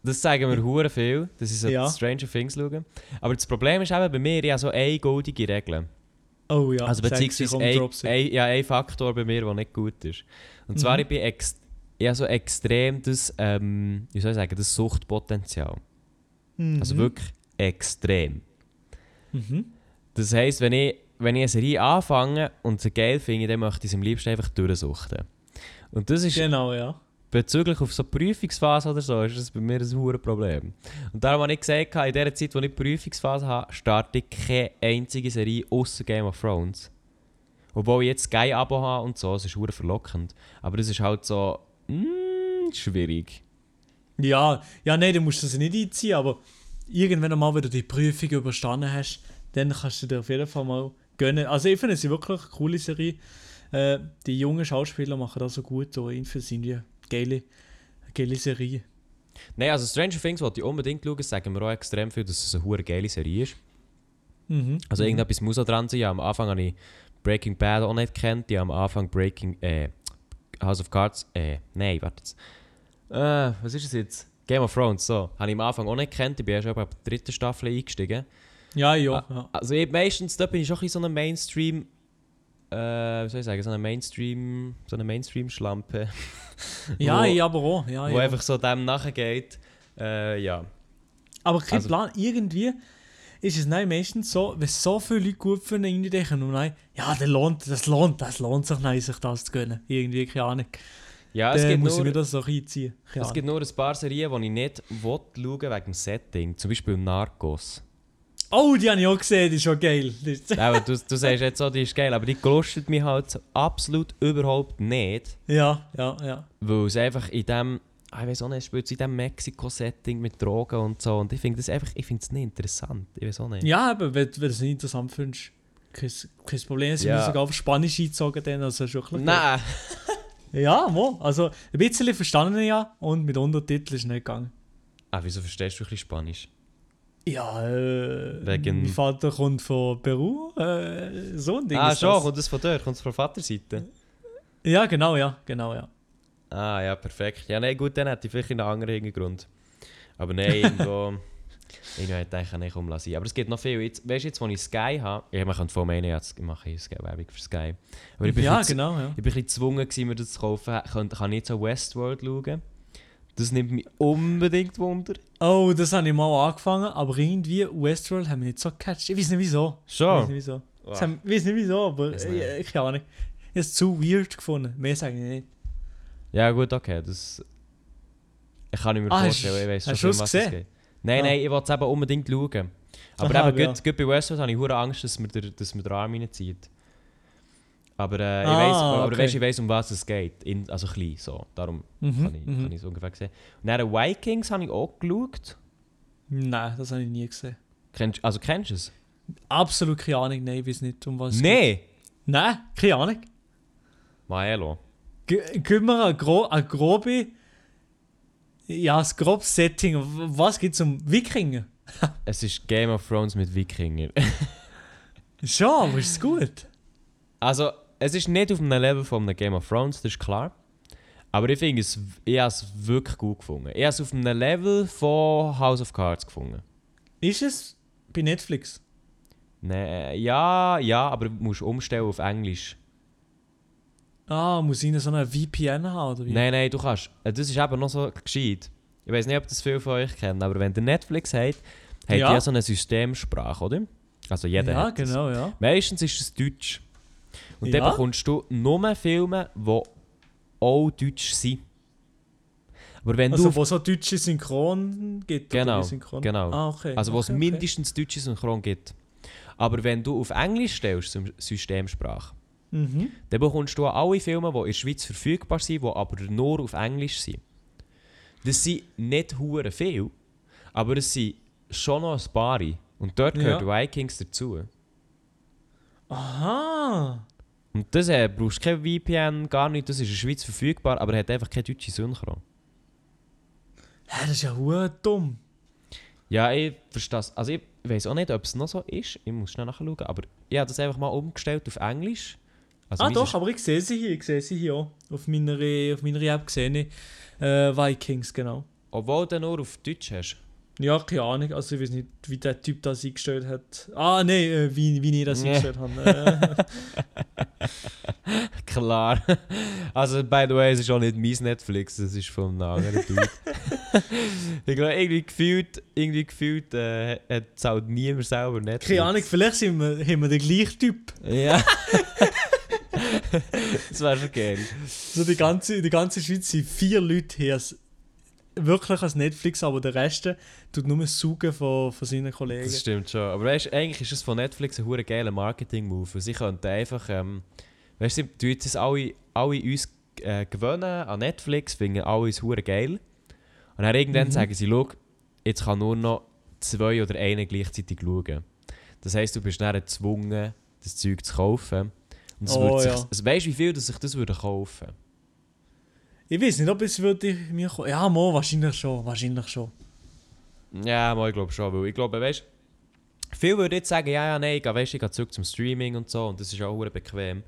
[SPEAKER 2] das sagen mir hure viel, dass ich so
[SPEAKER 1] Ja.
[SPEAKER 2] Stranger Things schaue. Aber das Problem ist eben bei mir, ich habe so eine goldige Regel.
[SPEAKER 1] Oh ja,
[SPEAKER 2] also beziehungsweise ein, ein, ja, ein Faktor bei mir, der nicht gut ist. Und zwar,
[SPEAKER 1] Mhm.
[SPEAKER 2] ich bin ex ich so extrem das, ähm, wie soll ich sagen, das Suchtpotenzial.
[SPEAKER 1] Mhm.
[SPEAKER 2] Also wirklich extrem.
[SPEAKER 1] Mhm.
[SPEAKER 2] Das heisst, wenn ich wenn ich eine Serie anfange und sie geil finde, dann möchte ich sie am liebsten einfach durchsuchten. Und das ist
[SPEAKER 1] Genau, ja.
[SPEAKER 2] bezüglich auf so Prüfungsphase oder so, ist das bei mir ein hohes Problem. Und darum habe ich gesagt, in der Zeit, wo ich die Prüfungsphase habe, starte ich keine einzige Serie außer Game of Thrones. Obwohl ich jetzt Sky Abo habe und so, es ist hure verlockend. Aber das ist halt so mm, schwierig.
[SPEAKER 1] Ja, ja, nein, du musst das nicht einziehen, aber irgendwann mal, wenn du die Prüfung überstanden hast, dann kannst du dir auf jeden Fall mal gönnen. Also ich finde es wirklich eine coole Serie. Äh, die jungen Schauspieler machen das so gut, so irgendwie sind die geile, geile Serie.
[SPEAKER 2] Nein, also Stranger Things wollte ich unbedingt schauen, sagen mir auch extrem viel, dass es eine hure geile Serie ist.
[SPEAKER 1] Mhm.
[SPEAKER 2] Also irgendetwas muss auch dran sein. Ja, am Anfang habe ich Breaking Bad auch nicht gekannt. Die haben am Anfang Breaking äh, House of Cards. Äh, nein, warte jetzt. Äh, was ist es jetzt? Game of Thrones, so. Habe ich am Anfang auch nicht gekannt. Ich bin ja schon bei der dritten Staffel eingestiegen.
[SPEAKER 1] Ja, ja. ja.
[SPEAKER 2] Also ich, meistens da bin ich schon ein bisschen so eine Mainstream. Äh, wie soll ich sagen? So eine Mainstream. So eine Mainstream-Schlampe.
[SPEAKER 1] Ja,
[SPEAKER 2] wo,
[SPEAKER 1] ich aber auch. Ja,
[SPEAKER 2] wo
[SPEAKER 1] ja.
[SPEAKER 2] einfach so dem nachgeht. Äh, ja.
[SPEAKER 1] Aber kein
[SPEAKER 2] Also-
[SPEAKER 1] Plan, irgendwie ist es nein, meistens so, wenn so viele Leute gut finden, irgendwie denken, und nein, ja, das lohnt, das lohnt, das lohnt sich, nein, sich das zu gönnen. Irgendwie, keine Ahnung.
[SPEAKER 2] Ja, es gibt
[SPEAKER 1] muss ich
[SPEAKER 2] nur...
[SPEAKER 1] mir das so reinziehen. Keine
[SPEAKER 2] Es
[SPEAKER 1] Ahnung.
[SPEAKER 2] gibt nur ein paar Serien, die ich nicht will schauen wegen dem Setting. Zum Beispiel Narcos.
[SPEAKER 1] Oh, die habe ich auch gesehen, die ist schon geil.
[SPEAKER 2] Aber du, du sagst jetzt so, die ist geil, aber die gelustet mich halt so absolut überhaupt nicht.
[SPEAKER 1] ja, ja, ja.
[SPEAKER 2] Weil es einfach in dem, ich weiß auch nicht, es spielt so in dem Mexiko-Setting mit Drogen und so. Und ich finde das einfach, ich finde es nicht interessant. Ich weiß auch nicht.
[SPEAKER 1] Ja, aber wenn, wenn du es nicht interessant findest, kein, kein Problem. Sie
[SPEAKER 2] Ja.
[SPEAKER 1] müssen sogar auf Spanisch eingezogen, dann, also ist wirklich
[SPEAKER 2] Nein!
[SPEAKER 1] Ja, mo. Also ein bisschen verstanden ja und mit Untertiteln ist nicht gegangen.
[SPEAKER 2] Ah, wieso verstehst du ein bisschen Spanisch?
[SPEAKER 1] Ja, äh,
[SPEAKER 2] Wegen-
[SPEAKER 1] mein Vater kommt von Peru, äh, so ein Ding
[SPEAKER 2] ah,
[SPEAKER 1] ist
[SPEAKER 2] schon,
[SPEAKER 1] das.
[SPEAKER 2] kommt das von dort? Kommt es von Vaterseite?
[SPEAKER 1] Ja, genau, ja, genau, ja.
[SPEAKER 2] Ah, ja, perfekt. Ja, nein, gut, dann hätte ich vielleicht einen anderen Hintergrund. Aber nein, irgendwo... Irgendwo hätte ich eigentlich nicht umlassen. Aber es gibt noch viel. Jetzt, weißt du, jetzt, wo ich Sky habe... Ja, man könnte von meinen, jetzt mache ich Sky-Werbung für Sky. Aber ich bin
[SPEAKER 1] Ja, genau, ja.
[SPEAKER 2] Ich bin ein bisschen gezwungen, gewesen, mir das zu kaufen. Ich kann, kann nicht so Westworld schauen. Das nimmt mich unbedingt Wunder.
[SPEAKER 1] Oh, das habe ich mal angefangen, aber irgendwie Westworld haben wir nicht so gecatcht. Ich weiß nicht wieso. Ich weiß
[SPEAKER 2] Schon?
[SPEAKER 1] nicht wieso.
[SPEAKER 2] Wow.
[SPEAKER 1] Das haben- Ich weiß nicht wieso, aber ich, ich keine Ahnung. Ich habe es zu weird gefunden. Mehr sage ich nicht.
[SPEAKER 2] Ja gut, okay. Das... Ich kann nicht mehr
[SPEAKER 1] Ah,
[SPEAKER 2] vorstellen,
[SPEAKER 1] hast-
[SPEAKER 2] ich weiß schon,
[SPEAKER 1] hast es
[SPEAKER 2] was es
[SPEAKER 1] gesehen?
[SPEAKER 2] geht. Nein,
[SPEAKER 1] Ah.
[SPEAKER 2] nein, ich wollte es eben unbedingt schauen. Aber
[SPEAKER 1] Aha,
[SPEAKER 2] eben,
[SPEAKER 1] ja.
[SPEAKER 2] gut, gut bei Westworld habe ich hure Angst, dass mir der, dass mir der Arm reinzieht. Aber, äh, ich
[SPEAKER 1] Ah,
[SPEAKER 2] weiss, aber
[SPEAKER 1] okay.
[SPEAKER 2] weißt, ich weiss, um was es geht. In, also klein, so. Darum
[SPEAKER 1] Mhm,
[SPEAKER 2] kann ich
[SPEAKER 1] mhm.
[SPEAKER 2] ich es ungefähr sehen. Und dann Vikings habe ich auch geschaut.
[SPEAKER 1] Nein, das habe ich nie gesehen.
[SPEAKER 2] Kennst, also kennst du es?
[SPEAKER 1] Absolut keine Ahnung, nein, ich weiß nicht, um was es
[SPEAKER 2] Nein!
[SPEAKER 1] geht. Nein, keine Ahnung.
[SPEAKER 2] Maelo.
[SPEAKER 1] Mir eine, gro eine grobe. Ja, das grobe Setting. Was gibt es um Wikinger?
[SPEAKER 2] Es ist Game of Thrones mit Wikingern.
[SPEAKER 1] Schon, aber ist es gut?
[SPEAKER 2] Also, es ist nicht auf einem Level von einem Game of Thrones, das ist klar. Aber ich finde es, ich habe es wirklich gut gefunden. Ich habe es auf einem Level von House of Cards gefunden.
[SPEAKER 1] Ist es bei Netflix?
[SPEAKER 2] Nee, ja, ja, aber du musst umstellen auf Englisch.
[SPEAKER 1] Ah, muss ich so eine VPN haben oder wie?
[SPEAKER 2] Nein, nein, du kannst. äh, Das ist eben noch so gescheit. Ich weiß nicht, ob das viele von euch kennen, aber wenn ihr Netflix habt ihr
[SPEAKER 1] Ja.
[SPEAKER 2] ja so eine Systemsprache, oder? Also jeder
[SPEAKER 1] ja,
[SPEAKER 2] hat das.
[SPEAKER 1] genau, ja.
[SPEAKER 2] Meistens ist es Deutsch. Und
[SPEAKER 1] Ja.
[SPEAKER 2] dann bekommst du nur Filme, die auch Deutsch sind. Aber wenn
[SPEAKER 1] Also,
[SPEAKER 2] du.
[SPEAKER 1] wo so deutsche Synchron gibt.
[SPEAKER 2] Genau,
[SPEAKER 1] Synchron?
[SPEAKER 2] genau.
[SPEAKER 1] Ah, okay.
[SPEAKER 2] Also wo es
[SPEAKER 1] okay, okay.
[SPEAKER 2] mindestens deutsche Synchron gibt. Aber wenn du auf Englisch stellst, Systemsprache,
[SPEAKER 1] Mhm.
[SPEAKER 2] dann bekommst du auch alle Filme, die in der Schweiz verfügbar sind, die aber nur auf Englisch sind. Das sind nicht hure viel, aber es sind schon noch ein paar. Und dort gehört Vikings dazu.
[SPEAKER 1] Aha.
[SPEAKER 2] Und das äh, brauchst du kein VPN, gar nicht, das ist in der Schweiz verfügbar, aber hat einfach keine deutsche Synchron.
[SPEAKER 1] Hä, das ist ja hure dumm.
[SPEAKER 2] Ja, ich verstehe es. Also ich weiß auch nicht, ob es noch so ist, ich muss schnell nachschauen, aber ich habe das einfach mal umgestellt auf Englisch. Also
[SPEAKER 1] ah doch, aber ich sehe sie hier, ich sehe sie hier auch. Auf meiner, auf meiner App gesehen ich, äh, Vikings, genau.
[SPEAKER 2] Obwohl du nur auf Deutsch hast.
[SPEAKER 1] Ja, keine Ahnung, also ich weiß nicht, wie der Typ das eingestellt hat. Ah, nein, äh, wie, wie ich das
[SPEAKER 2] Nee.
[SPEAKER 1] eingestellt habe. Äh,
[SPEAKER 2] Klar. Also, by the way, es ist auch nicht mein Netflix, es ist von einem anderen Dude. ich glaube, irgendwie gefühlt, irgendwie gefühlt äh, hat zahlt niemand selber Netflix.
[SPEAKER 1] Keine Ahnung, vielleicht sind wir, haben wir den gleichen Typ.
[SPEAKER 2] Ja. das wäre schon geil.
[SPEAKER 1] So die ganze, in der ganzen Schweiz sind vier Leute hier wirklich als Netflix, aber der Rest tut nur saugen von, von seinen Kollegen.
[SPEAKER 2] Das stimmt schon. Aber weißt, eigentlich ist es von Netflix ein hure geiler Marketing-Move. Sie könnten einfach, ähm, weißt du, tun jetzt alle, alle uns äh, gewöhnen an Netflix, finden alle uns hure geil. Und dann irgendwann
[SPEAKER 1] Mhm.
[SPEAKER 2] sagen sie, schau, jetzt kann nur noch zwei oder eine gleichzeitig schauen. Das heisst, du bist dann gezwungen, das Zeug zu kaufen. Und es
[SPEAKER 1] Oh,
[SPEAKER 2] würde sich,
[SPEAKER 1] ja.
[SPEAKER 2] es- weißt du, wie viel das sich das würde kaufen?
[SPEAKER 1] Ich weiß nicht, ob es würde mir kommen. Ja, mo, wahrscheinlich schon. Wahrscheinlich schon.
[SPEAKER 2] Ja, mal, ich glaube schon. Weil ich glaube, weißt viele würden jetzt sagen, ja, ja, nein, ich gehe, weißt, ich gehe zurück zum Streaming und so und das ist auch bequem.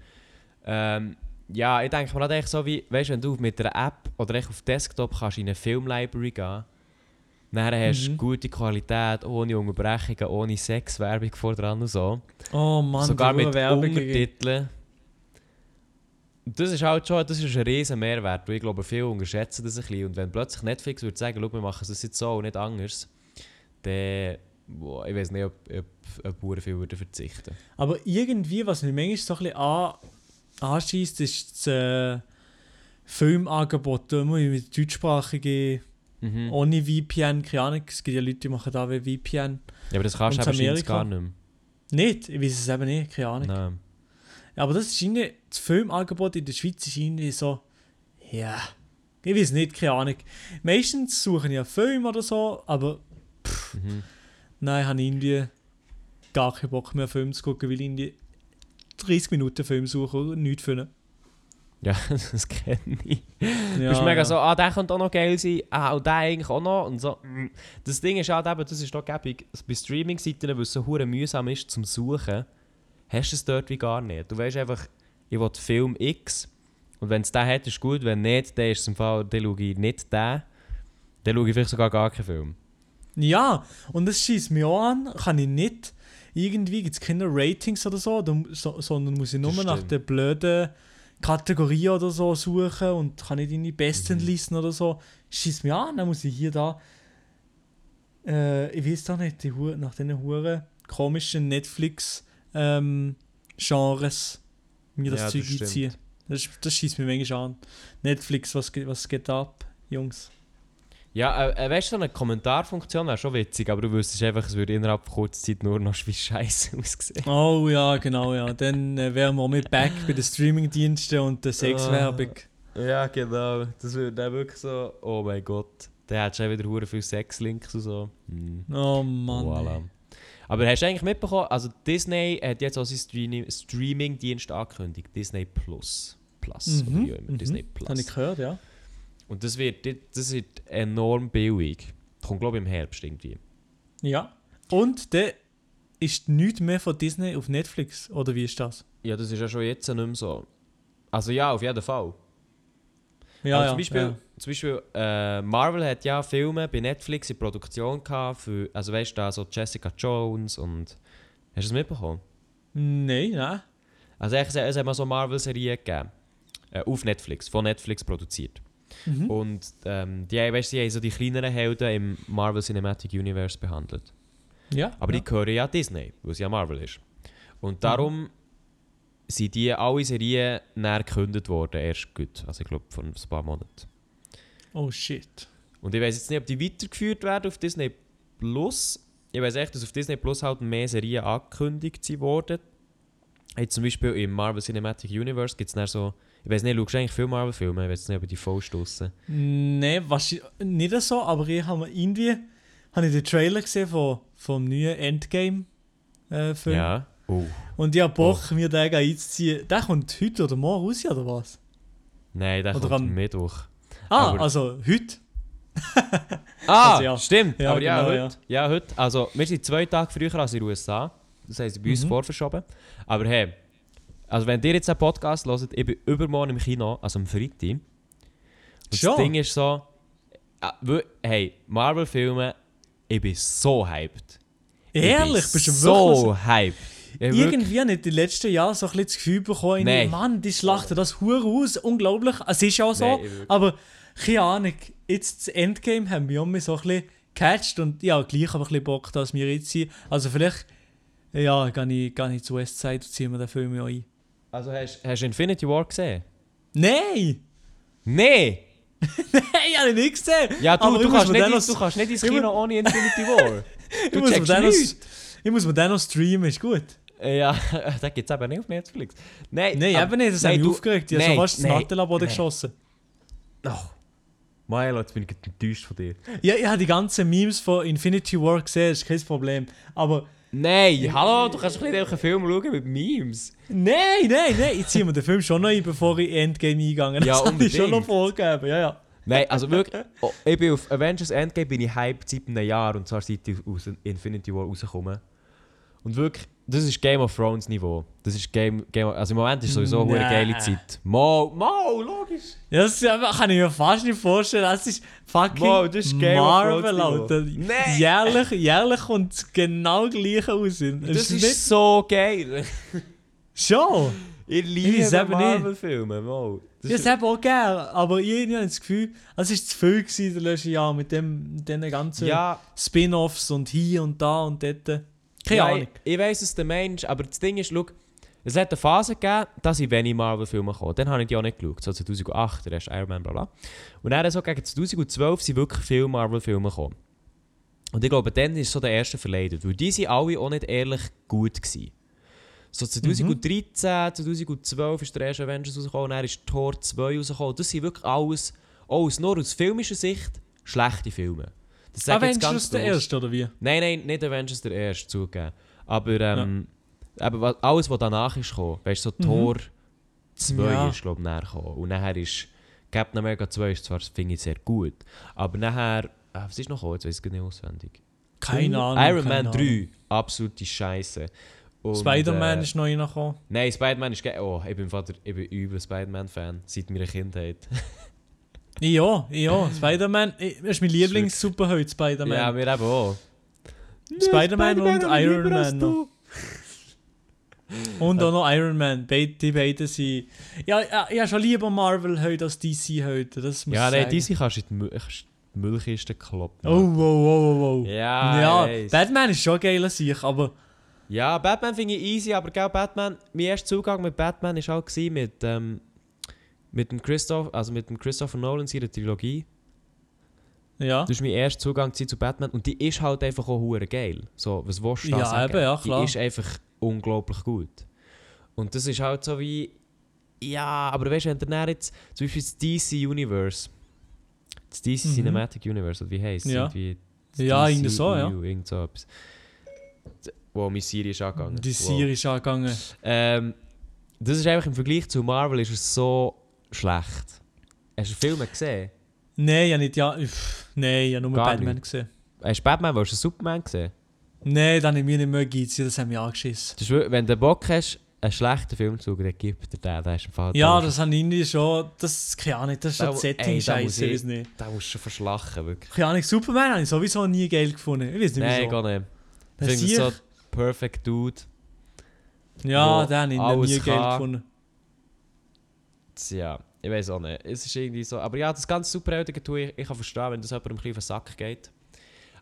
[SPEAKER 2] Ähm, ja, ich denke mir halt so wie, weißt wenn du mit einer App oder echt auf Desktop kannst in eine Filmlibrary gehen, dann hast du
[SPEAKER 1] Mhm.
[SPEAKER 2] gute Qualität, ohne Unterbrechungen, ohne Sexwerbung vor dran und so.
[SPEAKER 1] Oh Mann,
[SPEAKER 2] Sogar mit
[SPEAKER 1] Werbung.
[SPEAKER 2] Untertiteln. Das ist halt schon das ist ein riesen Mehrwert, ich glaube, viele unterschätzen das ein bisschen. Und wenn plötzlich Netflix würde sagen, schau, wir machen es jetzt so und nicht anders, dann, boah, ich weiß nicht, ob, ob, ob Bauern viel würden verzichten
[SPEAKER 1] Aber irgendwie, was mich manchmal so ein bisschen an, anschießt, ist das äh, Filmangebot. Immer mit deutschsprachigen,
[SPEAKER 2] mhm.
[SPEAKER 1] ohne VPN, keine Ahnung. Es gibt ja Leute, die machen da wie VPN.
[SPEAKER 2] Ja, aber das kannst du
[SPEAKER 1] Amerika?
[SPEAKER 2] gar nicht mehr.
[SPEAKER 1] Nicht, ich weiß es eben nicht, keine Ahnung.
[SPEAKER 2] Nein.
[SPEAKER 1] Aber das ist irgendwie, das Filmangebot in der Schweiz ist irgendwie so, ja, ich weiß nicht, keine Ahnung. Meistens suchen ja Filme oder so, aber
[SPEAKER 2] Mhm.
[SPEAKER 1] nein, habe ich irgendwie gar keinen Bock mehr Film zu gucken, weil ich irgendwie 30 Minuten Film suchen und nichts finden.
[SPEAKER 2] Ja, das kenne ich.
[SPEAKER 1] Ja,
[SPEAKER 2] du bist mega
[SPEAKER 1] ja.
[SPEAKER 2] so, ah, der könnte auch noch geil sein, ah, und der eigentlich auch noch. Und so. Das Ding ist halt eben, das ist doch gäbig, bei Streaming-Seiten, weil es so mühsam ist zum Suchen, hast du es dort wie gar nicht. Du weißt einfach, ich will Film X und wenn es den hat, ist gut, wenn nicht, dann ist es im Fall, dann schaue ich nicht den, dann schaue ich vielleicht sogar gar keinen Film.
[SPEAKER 1] Ja, und das schießt mich auch an, kann ich nicht. Irgendwie gibt es keine Ratings oder so, so, sondern muss ich nur nach der blöden Kategorie oder so suchen und kann nicht in die
[SPEAKER 2] Mhm.
[SPEAKER 1] Bestenlisten oder so. Schießt mich an, dann muss ich hier da. Äh, ich weiß doch nicht, die nach diesen Huren komischen Netflix-Genres mir das
[SPEAKER 2] Ja,
[SPEAKER 1] Zeug
[SPEAKER 2] das
[SPEAKER 1] einziehen. Das, das schießt mich manchmal an. Netflix, was, geht- was geht ab, Jungs?
[SPEAKER 2] Ja, äh, äh, weißt du, so eine Kommentarfunktion wäre schon witzig, aber du wüsstest einfach, es würde innerhalb kurzer Zeit nur noch wie scheiße aussehen.
[SPEAKER 1] Oh ja, genau, ja. Dann äh, wären wir mit back bei den Streamingdiensten und der Sexwerbung.
[SPEAKER 2] Ja, genau. Das würde dann wirklich so, oh mein Gott, der hat schon wieder hure viel Sexlinks und so. Hm.
[SPEAKER 1] Oh Mann.
[SPEAKER 2] Voilà. Aber hast du eigentlich mitbekommen, also Disney hat jetzt auch seinen Streaming- Streaming-Dienst angekündigt, Disney Plus. Plus, oder wie auch immer, Disney
[SPEAKER 1] Das habe ich
[SPEAKER 2] Plus.
[SPEAKER 1] gehört, ja.
[SPEAKER 2] Und das wird, das wird enorm billig. Kommt glaube ich im Herbst irgendwie.
[SPEAKER 1] Ja. Und der ist nichts mehr von Disney auf Netflix, oder wie ist das?
[SPEAKER 2] Ja, das ist ja schon jetzt nicht mehr so. Also ja, auf jeden Fall.
[SPEAKER 1] Ja,
[SPEAKER 2] Aber
[SPEAKER 1] ja.
[SPEAKER 2] zum Beispiel,
[SPEAKER 1] ja.
[SPEAKER 2] zum Beispiel äh, Marvel hat ja Filme bei Netflix in Produktion gehabt für, also weißt du, da so Jessica Jones und. Hast du es mitbekommen?
[SPEAKER 1] Nein, nein.
[SPEAKER 2] Also es, es hat mal so Marvel-Serien gegeben. Äh, auf Netflix, von Netflix produziert.
[SPEAKER 1] Mhm.
[SPEAKER 2] Und ähm, die, weißt, du, die haben so die kleineren Helden im Marvel Cinematic Universe behandelt.
[SPEAKER 1] Ja.
[SPEAKER 2] Aber
[SPEAKER 1] ja.
[SPEAKER 2] die gehören ja Disney, weil es ja Marvel ist. Und darum sind die alle Serien näher gekündigt worden, erst gut. Also ich glaube vor ein paar Monaten.
[SPEAKER 1] Oh shit.
[SPEAKER 2] Und ich weiß jetzt nicht, ob die weitergeführt werden auf Disney Plus. Ich weiß echt, dass auf Disney Plus halt mehr Serien angekündigt sind worden. Jetzt zum Beispiel im Marvel Cinematic Universe gibt es dann so. Ich weiß nicht, schaust du eigentlich viele Marvel-Filme? Ich weiß nicht, ob die voll stossen.
[SPEAKER 1] Nein, nicht so, aber ich habe irgendwie habe ich den Trailer gesehen von, vom neuen Endgame-Film.
[SPEAKER 2] Ja. Oh.
[SPEAKER 1] Und ich habe Bock, mir den einzuziehen. Der kommt heute oder morgen raus, oder was?
[SPEAKER 2] Nein, der
[SPEAKER 1] Oder
[SPEAKER 2] kommt
[SPEAKER 1] am-
[SPEAKER 2] Mittwoch.
[SPEAKER 1] Ah,
[SPEAKER 2] Aber-
[SPEAKER 1] also heute.
[SPEAKER 2] Ah,
[SPEAKER 1] Also ja.
[SPEAKER 2] stimmt.
[SPEAKER 1] Ja,
[SPEAKER 2] aber ja,
[SPEAKER 1] genau,
[SPEAKER 2] heute, ja. heute. Also, wir sind zwei Tage früher als in den USA. Das heisst, bei uns
[SPEAKER 1] Mhm.
[SPEAKER 2] vorverschoben. Aber hey, also wenn ihr jetzt einen Podcast hört, ich bin übermorgen im Kino, also am Freitag. Und
[SPEAKER 1] Schon?
[SPEAKER 2] das Ding ist so, äh, hey, Marvel-Filme, ich bin so hyped. Ich
[SPEAKER 1] Ehrlich,
[SPEAKER 2] bin
[SPEAKER 1] bist du
[SPEAKER 2] so
[SPEAKER 1] wirklich
[SPEAKER 2] hyped. Ich wirklich-
[SPEAKER 1] Irgendwie ich in den letzten Jahren so ein bisschen das Gefühl bekommen,
[SPEAKER 2] Nein.
[SPEAKER 1] Mann, die schlachten das Hure aus, unglaublich. Es ist auch so,
[SPEAKER 2] Nein, ich wirklich.
[SPEAKER 1] aber keine Ahnung. jetzt das Endgame haben wir mich so ein bisschen gecatcht und ja, gleich aber ein bisschen Bock, dass wir jetzt sind. Also vielleicht, ja, gehe ich, gehe ich zu Westside und ziehe mir den Film ja ein.
[SPEAKER 2] Also hast, du Infinity War gesehen?
[SPEAKER 1] Nein!
[SPEAKER 2] Nee!
[SPEAKER 1] Nein, habe ich nicht gesehen!
[SPEAKER 2] Ja, du,
[SPEAKER 1] ich
[SPEAKER 2] du,
[SPEAKER 1] muss
[SPEAKER 2] kannst nicht,
[SPEAKER 1] noch-
[SPEAKER 2] du kannst nicht ins
[SPEAKER 1] ich
[SPEAKER 2] Kino ohne Infinity War.
[SPEAKER 1] Ich
[SPEAKER 2] Du
[SPEAKER 1] muss, mir
[SPEAKER 2] checkst
[SPEAKER 1] den noch, ich muss mir den noch streamen, ist gut.
[SPEAKER 2] Äh, Ja, den gibt es eben nicht auf Netflix. Nein,
[SPEAKER 1] Nein,
[SPEAKER 2] aber-
[SPEAKER 1] eben nicht, das
[SPEAKER 2] nein,
[SPEAKER 1] hat mich
[SPEAKER 2] du-
[SPEAKER 1] aufgeregt. Ich habe schon fast das
[SPEAKER 2] nein,
[SPEAKER 1] Nattel am Boden
[SPEAKER 2] nein.
[SPEAKER 1] geschossen.
[SPEAKER 2] Oh. Maelo, jetzt bin ich enttäuscht von dir.
[SPEAKER 1] Ja, ich habe die ganzen Memes von Infinity War gesehen, ist kein Problem. Aber
[SPEAKER 2] Nein, hallo, du kannst doch nicht einen Film schauen mit Memes.
[SPEAKER 1] nein, nein, nein, ich ziehe mir den Film schon noch ein, bevor ich Endgame eingegangen
[SPEAKER 2] Ja,
[SPEAKER 1] Das ich schon noch vorgegeben, ja, ja.
[SPEAKER 2] Nein, also wirklich, oh, ich bin auf Avengers Endgame bin ich hyped seit einem Jahr und zwar seit ich aus Infinity War rausgekomme. Und wirklich, das ist Game of Thrones Niveau. Das ist Game, Game also im Moment ist sowieso eine geile Zeit. Mo, Mo, logisch.
[SPEAKER 1] Ja, Das ist kann ich mir fast nicht vorstellen. Das ist fucking
[SPEAKER 2] Wow, das ist Game of
[SPEAKER 1] Marvel,
[SPEAKER 2] Thrones
[SPEAKER 1] Alter.
[SPEAKER 2] Nein.
[SPEAKER 1] Jährlich, jährlich kommt es genau gleich aus.
[SPEAKER 2] Das
[SPEAKER 1] ist
[SPEAKER 2] ist
[SPEAKER 1] nicht
[SPEAKER 2] so geil.
[SPEAKER 1] schon.
[SPEAKER 2] Ich
[SPEAKER 1] Ich
[SPEAKER 2] liebe. Marvel-Filme, Mo. Das
[SPEAKER 1] Ja,
[SPEAKER 2] ist-
[SPEAKER 1] das habe auch gerne, aber ich, ich habe das Gefühl, es war zu viel gewesen, das letzte Jahr mit dem, mit diesen ganzen
[SPEAKER 2] ja,
[SPEAKER 1] Spin-Offs und hier und da und dort. Keine Ahnung.
[SPEAKER 2] Ich, ich weiss, es der Mensch, aber das Ding ist, schau, es hat eine Phase gegeben, dass ich wenig Marvel-Filme kam. Dann habe ich die auch nicht geschaut. So 2008, der erste Iron Man, bla bla. Und dann so gegen 2012 sind wirklich viele Marvel-Filme gekommen. Und ich glaube, dann ist so der erste verleidet. Weil die sind alle auch nicht ehrlich gut gewesen. So 2013, 2012 ist der erste Avengers rausgekommen, dann ist Tor 2 rausgekommen. Das sind wirklich alles, alles nur aus filmischer Sicht, schlechte Filme. Das sage
[SPEAKER 1] Avengers
[SPEAKER 2] ganz
[SPEAKER 1] der erste, oder wie?
[SPEAKER 2] Nein, nein, nicht Avengers der erste, zugegeben. Aber ähm, eben, wa- alles, was danach ist gekommen, weißt du, so Tor 2
[SPEAKER 1] Mhm. Ja.
[SPEAKER 2] ist, glaube ich, näher gekommen. Und nachher ist Captain America 2 ist zwar, finde ich, sehr gut, aber nachher, ah, was ist noch gekommen? Jetzt weiß ich gar nicht auswendig.
[SPEAKER 1] Keine Ahnung.
[SPEAKER 2] Iron
[SPEAKER 1] keine
[SPEAKER 2] Man
[SPEAKER 1] Ahnung.
[SPEAKER 2] 3, absolute Scheiße.
[SPEAKER 1] Spider-Man
[SPEAKER 2] äh,
[SPEAKER 1] ist noch reingekommen.
[SPEAKER 2] Nein, Spider-Man ist geil. Oh, ich bin, Vater, ich bin übel Spider-Man-Fan, seit meiner Kindheit.
[SPEAKER 1] Ja, ja, Spider-Man. ist mein Lieblings-Superheld, Spider-Man.
[SPEAKER 2] ja, wir eben auch.
[SPEAKER 1] Spider-Man und
[SPEAKER 2] Spider-Man
[SPEAKER 1] Iron Man
[SPEAKER 2] du.
[SPEAKER 1] Und auch noch Iron Man. Beide, die beiden sind. Ja, ja, ich habe schon lieber Marvel heute als DC heute. Das muss
[SPEAKER 2] Ja, nein, diese kannst du in die Müllkiste kloppen.
[SPEAKER 1] Oh, wow, wow, wow, wow.
[SPEAKER 2] Ja,
[SPEAKER 1] ja
[SPEAKER 2] weiss.
[SPEAKER 1] Batman ist schon ein geiler Sieg, aber.
[SPEAKER 2] Ja, Batman finde ich easy, aber gell, Batman, mein erster Zugang mit Batman war auch gewesen mit, ähm, mit dem Christoph, also mit dem Christopher Nolan seiner Trilogie.
[SPEAKER 1] Ja.
[SPEAKER 2] Das war mein erster Zugang zu Batman und die ist halt einfach auch hure geil. So, was willst du da
[SPEAKER 1] Ja,
[SPEAKER 2] sagen?
[SPEAKER 1] eben, ja, klar.
[SPEAKER 2] Die ist einfach unglaublich gut. Und das ist halt so wie, ja, aber weißt du, wenn der jetzt, zum Beispiel das DC Universe, das DC
[SPEAKER 1] Mhm.
[SPEAKER 2] Cinematic Universe, oder wie heisst es?
[SPEAKER 1] Ja. Ja, irgendwie so, ja.
[SPEAKER 2] Irgend so etwas. Wo meine Serie ist angegangen.
[SPEAKER 1] Die
[SPEAKER 2] Wow.
[SPEAKER 1] Serie ist angegangen.
[SPEAKER 2] Ähm, das ist einfach im Vergleich zu Marvel ist es so schlecht. Hast du Filme gesehen?
[SPEAKER 1] Nein, ja nicht. Ja, pff, nein, ich habe nur
[SPEAKER 2] Gar
[SPEAKER 1] Batman
[SPEAKER 2] nicht.
[SPEAKER 1] gesehen.
[SPEAKER 2] Hast du Batman, hast du Superman gesehen?
[SPEAKER 1] Nein, dann habe ich mir nicht mehr gegeben. Das hat mich angeschissen.
[SPEAKER 2] Das ist, wenn du Bock hast, einen schlechten Film zu schauen, dann gibt dir den. Der ist im Fall
[SPEAKER 1] Ja,
[SPEAKER 2] da
[SPEAKER 1] das habe ich schon. Das keine Ahnung, das ist
[SPEAKER 2] Da
[SPEAKER 1] schon
[SPEAKER 2] mu-
[SPEAKER 1] Setting
[SPEAKER 2] ey, da muss
[SPEAKER 1] scheiße,
[SPEAKER 2] ich-
[SPEAKER 1] ich weiß nicht.
[SPEAKER 2] Da musst du schon verschlachen, wirklich.
[SPEAKER 1] Keine Ahnung, Superman habe ich sowieso nie geil gefunden. Ich weiß nicht
[SPEAKER 2] Nein,
[SPEAKER 1] wieso.
[SPEAKER 2] gar nicht. Ich finde so Perfect Dude.
[SPEAKER 1] Ja, den habe ich nie geil
[SPEAKER 2] kann.
[SPEAKER 1] gefunden.
[SPEAKER 2] Ja, ich weiß auch nicht. Es ist irgendwie so. Aber ja, das ganze Superheldige tue ich, ich kann verstehen, wenn das jemandem ein auf den Sack geht.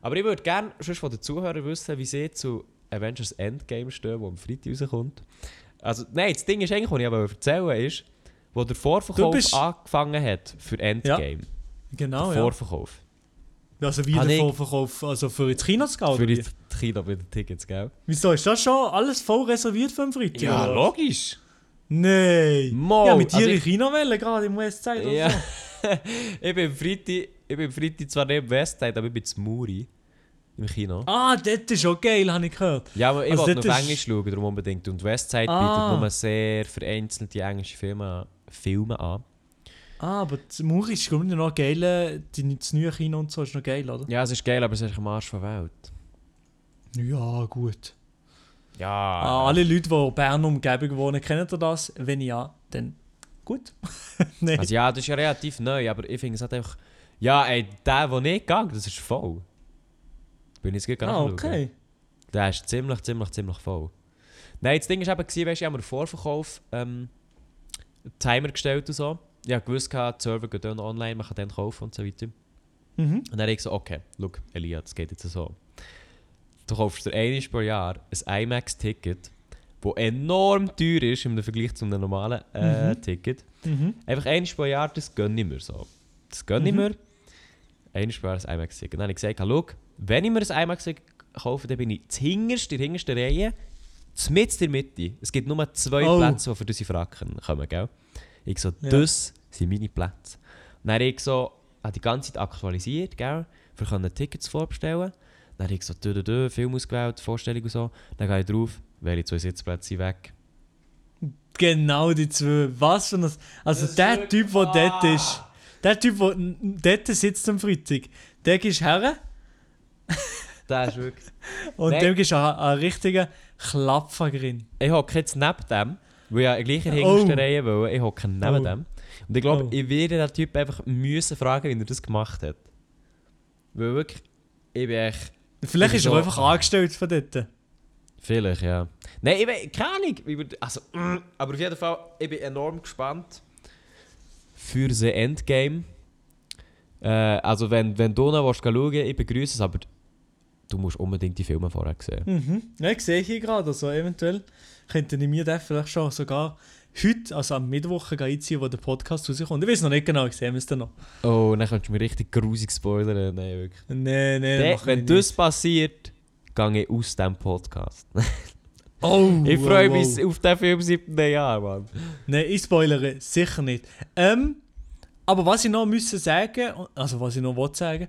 [SPEAKER 2] Aber ich würde gerne schon von den Zuhörern wissen, wie sie zu Avengers Endgame stehen, wo am Freitag rauskommt. Also, nein, das Ding ist eigentlich, was ich aber erzählen ist, wo der Vorverkauf
[SPEAKER 1] bist-
[SPEAKER 2] angefangen hat für Endgame.
[SPEAKER 1] Genau,
[SPEAKER 2] der
[SPEAKER 1] ja.
[SPEAKER 2] Vorverkauf.
[SPEAKER 1] Also
[SPEAKER 2] Habe
[SPEAKER 1] wieder
[SPEAKER 2] ich-
[SPEAKER 1] Vorverkauf, also für ins Kino zu gehen,
[SPEAKER 2] Für
[SPEAKER 1] wie?
[SPEAKER 2] Kino mit den Tickets, gell?
[SPEAKER 1] Wieso, ist das schon alles voll reserviert für den Freitag?
[SPEAKER 2] Ja, logisch.
[SPEAKER 1] Nein.
[SPEAKER 2] Mo,
[SPEAKER 1] ja, mit dir
[SPEAKER 2] also
[SPEAKER 1] in
[SPEAKER 2] ich-
[SPEAKER 1] Kinowelle gerade im Westside oder
[SPEAKER 2] Ja.
[SPEAKER 1] so.
[SPEAKER 2] ich bin Freitag, ich bin am Freitag zwar nicht im Westside, aber ich bin zu Muri. Im Kino.
[SPEAKER 1] Ah, das ist schon geil, habe ich gehört.
[SPEAKER 2] Ja, aber ich
[SPEAKER 1] Also
[SPEAKER 2] wollte
[SPEAKER 1] ist-
[SPEAKER 2] Englisch schauen, darum unbedingt. Und Westside
[SPEAKER 1] Ah.
[SPEAKER 2] bietet nur sehr vereinzelte englische Filme, Filme an.
[SPEAKER 1] Ah, aber das Muri ist glaub ich, noch geil. Die, das neue Kino und so ist noch geil, oder?
[SPEAKER 2] Ja, es ist geil, aber es ist am Arsch der Welt.
[SPEAKER 1] Ja, gut.
[SPEAKER 2] Ja.
[SPEAKER 1] Ah, alle Leute, die Bern Umgebung wohnen, kennen ihr das? Wenn ja, dann gut. Nein.
[SPEAKER 2] Also ja, das ist ja relativ neu, aber ich finde es halt einfach... Ja, ey, der, der nicht geht, das ist voll. Bin ich jetzt gerade
[SPEAKER 1] ah, okay.
[SPEAKER 2] Der ist ziemlich, ziemlich, ziemlich voll. Nein, das Ding war eben, weißt, ich habe mir den Vorverkauf ähm, Timer gestellt und so. Ich habe gewusst, die Server gehen dann online, man kann dann kaufen und so weiter.
[SPEAKER 1] Mhm.
[SPEAKER 2] Und dann habe ich so, okay, schau, Elia, das geht jetzt so. Du kaufst dir einmal pro Jahr ein IMAX-Ticket, das enorm teuer ist im Vergleich zu einem normalen äh,
[SPEAKER 1] Mhm.
[SPEAKER 2] Ticket.
[SPEAKER 1] Mhm.
[SPEAKER 2] Einfach einmal pro Jahr, das gönne ich mir so. Das gönne ich
[SPEAKER 1] Mhm.
[SPEAKER 2] mir. Einmal pro Jahr ein IMAX-Ticket. Dann habe ich gesagt, schau, wenn ich mir ein IMAX-Ticket kaufe, dann bin ich zuhinterst, in der hintersten Reihe, mitten in der Mitte. Es gibt nur zwei
[SPEAKER 1] Oh.
[SPEAKER 2] Plätze, die für diese Fracken kommen, gell? Ich so,
[SPEAKER 1] Ja.
[SPEAKER 2] das sind meine Plätze. Dann habe ich so, habe die ganze Zeit aktualisiert, gell? Für können Tickets vorbestellen. Dann habe ich so, dö, dö, dö, Film ausgewählt, Vorstellung und so. Dann gehe ich drauf, welche zwei Sitzplätze sind weg.
[SPEAKER 1] Genau die zwei. Was für ein. Also
[SPEAKER 2] Das
[SPEAKER 1] der Typ, der dort ist. Der Typ, der dort sitzt am Freitag. Der gehst her
[SPEAKER 2] Das ist wirklich...
[SPEAKER 1] und
[SPEAKER 2] Nein.
[SPEAKER 1] dem gehst du einen, einen richtigen Klapfer drin.
[SPEAKER 2] Ich hocke jetzt neben dem, weil ich ja gleich in der
[SPEAKER 1] Oh.
[SPEAKER 2] Reihe will. Ich hocke neben
[SPEAKER 1] Oh.
[SPEAKER 2] dem. Und ich glaube,
[SPEAKER 1] Oh.
[SPEAKER 2] ich werde den Typ einfach müssen fragen, wie er das gemacht hat. Weil wirklich, ich bin echt...
[SPEAKER 1] Vielleicht
[SPEAKER 2] Ich
[SPEAKER 1] ist er einfach angestellt von dort.
[SPEAKER 2] Vielleicht, ja. Nein, ich weiß, keine Ahnung. Also, mm, aber auf jeden Fall, ich bin enorm gespannt für das Endgame. Äh, also, wenn, wenn du noch willst, schauen willst, ich begrüße es, aber du musst unbedingt die Filme vorher sehen.
[SPEAKER 1] Mhm. Ja, ich sehe hier gerade. Also eventuell könnte ich mir den vielleicht schon sogar heute, also am Mittwoch, einziehen, wo der Podcast rauskommt. Ich weiß noch nicht genau, ich sehe es dann noch.
[SPEAKER 2] Oh, dann könntest du mir richtig grusig spoilern. Nein, wirklich.
[SPEAKER 1] Nee,
[SPEAKER 2] Der,
[SPEAKER 1] mach
[SPEAKER 2] wenn das
[SPEAKER 1] nicht.
[SPEAKER 2] passiert, gehe ich aus diesem Podcast.
[SPEAKER 1] Oh,
[SPEAKER 2] ich freue
[SPEAKER 1] wow,
[SPEAKER 2] mich
[SPEAKER 1] wow.
[SPEAKER 2] auf den Film siebten Jahr, Mann.
[SPEAKER 1] Nein, ich spoilere sicher nicht. Ähm, aber was ich noch müssen sagen, also was ich noch wollte sagen,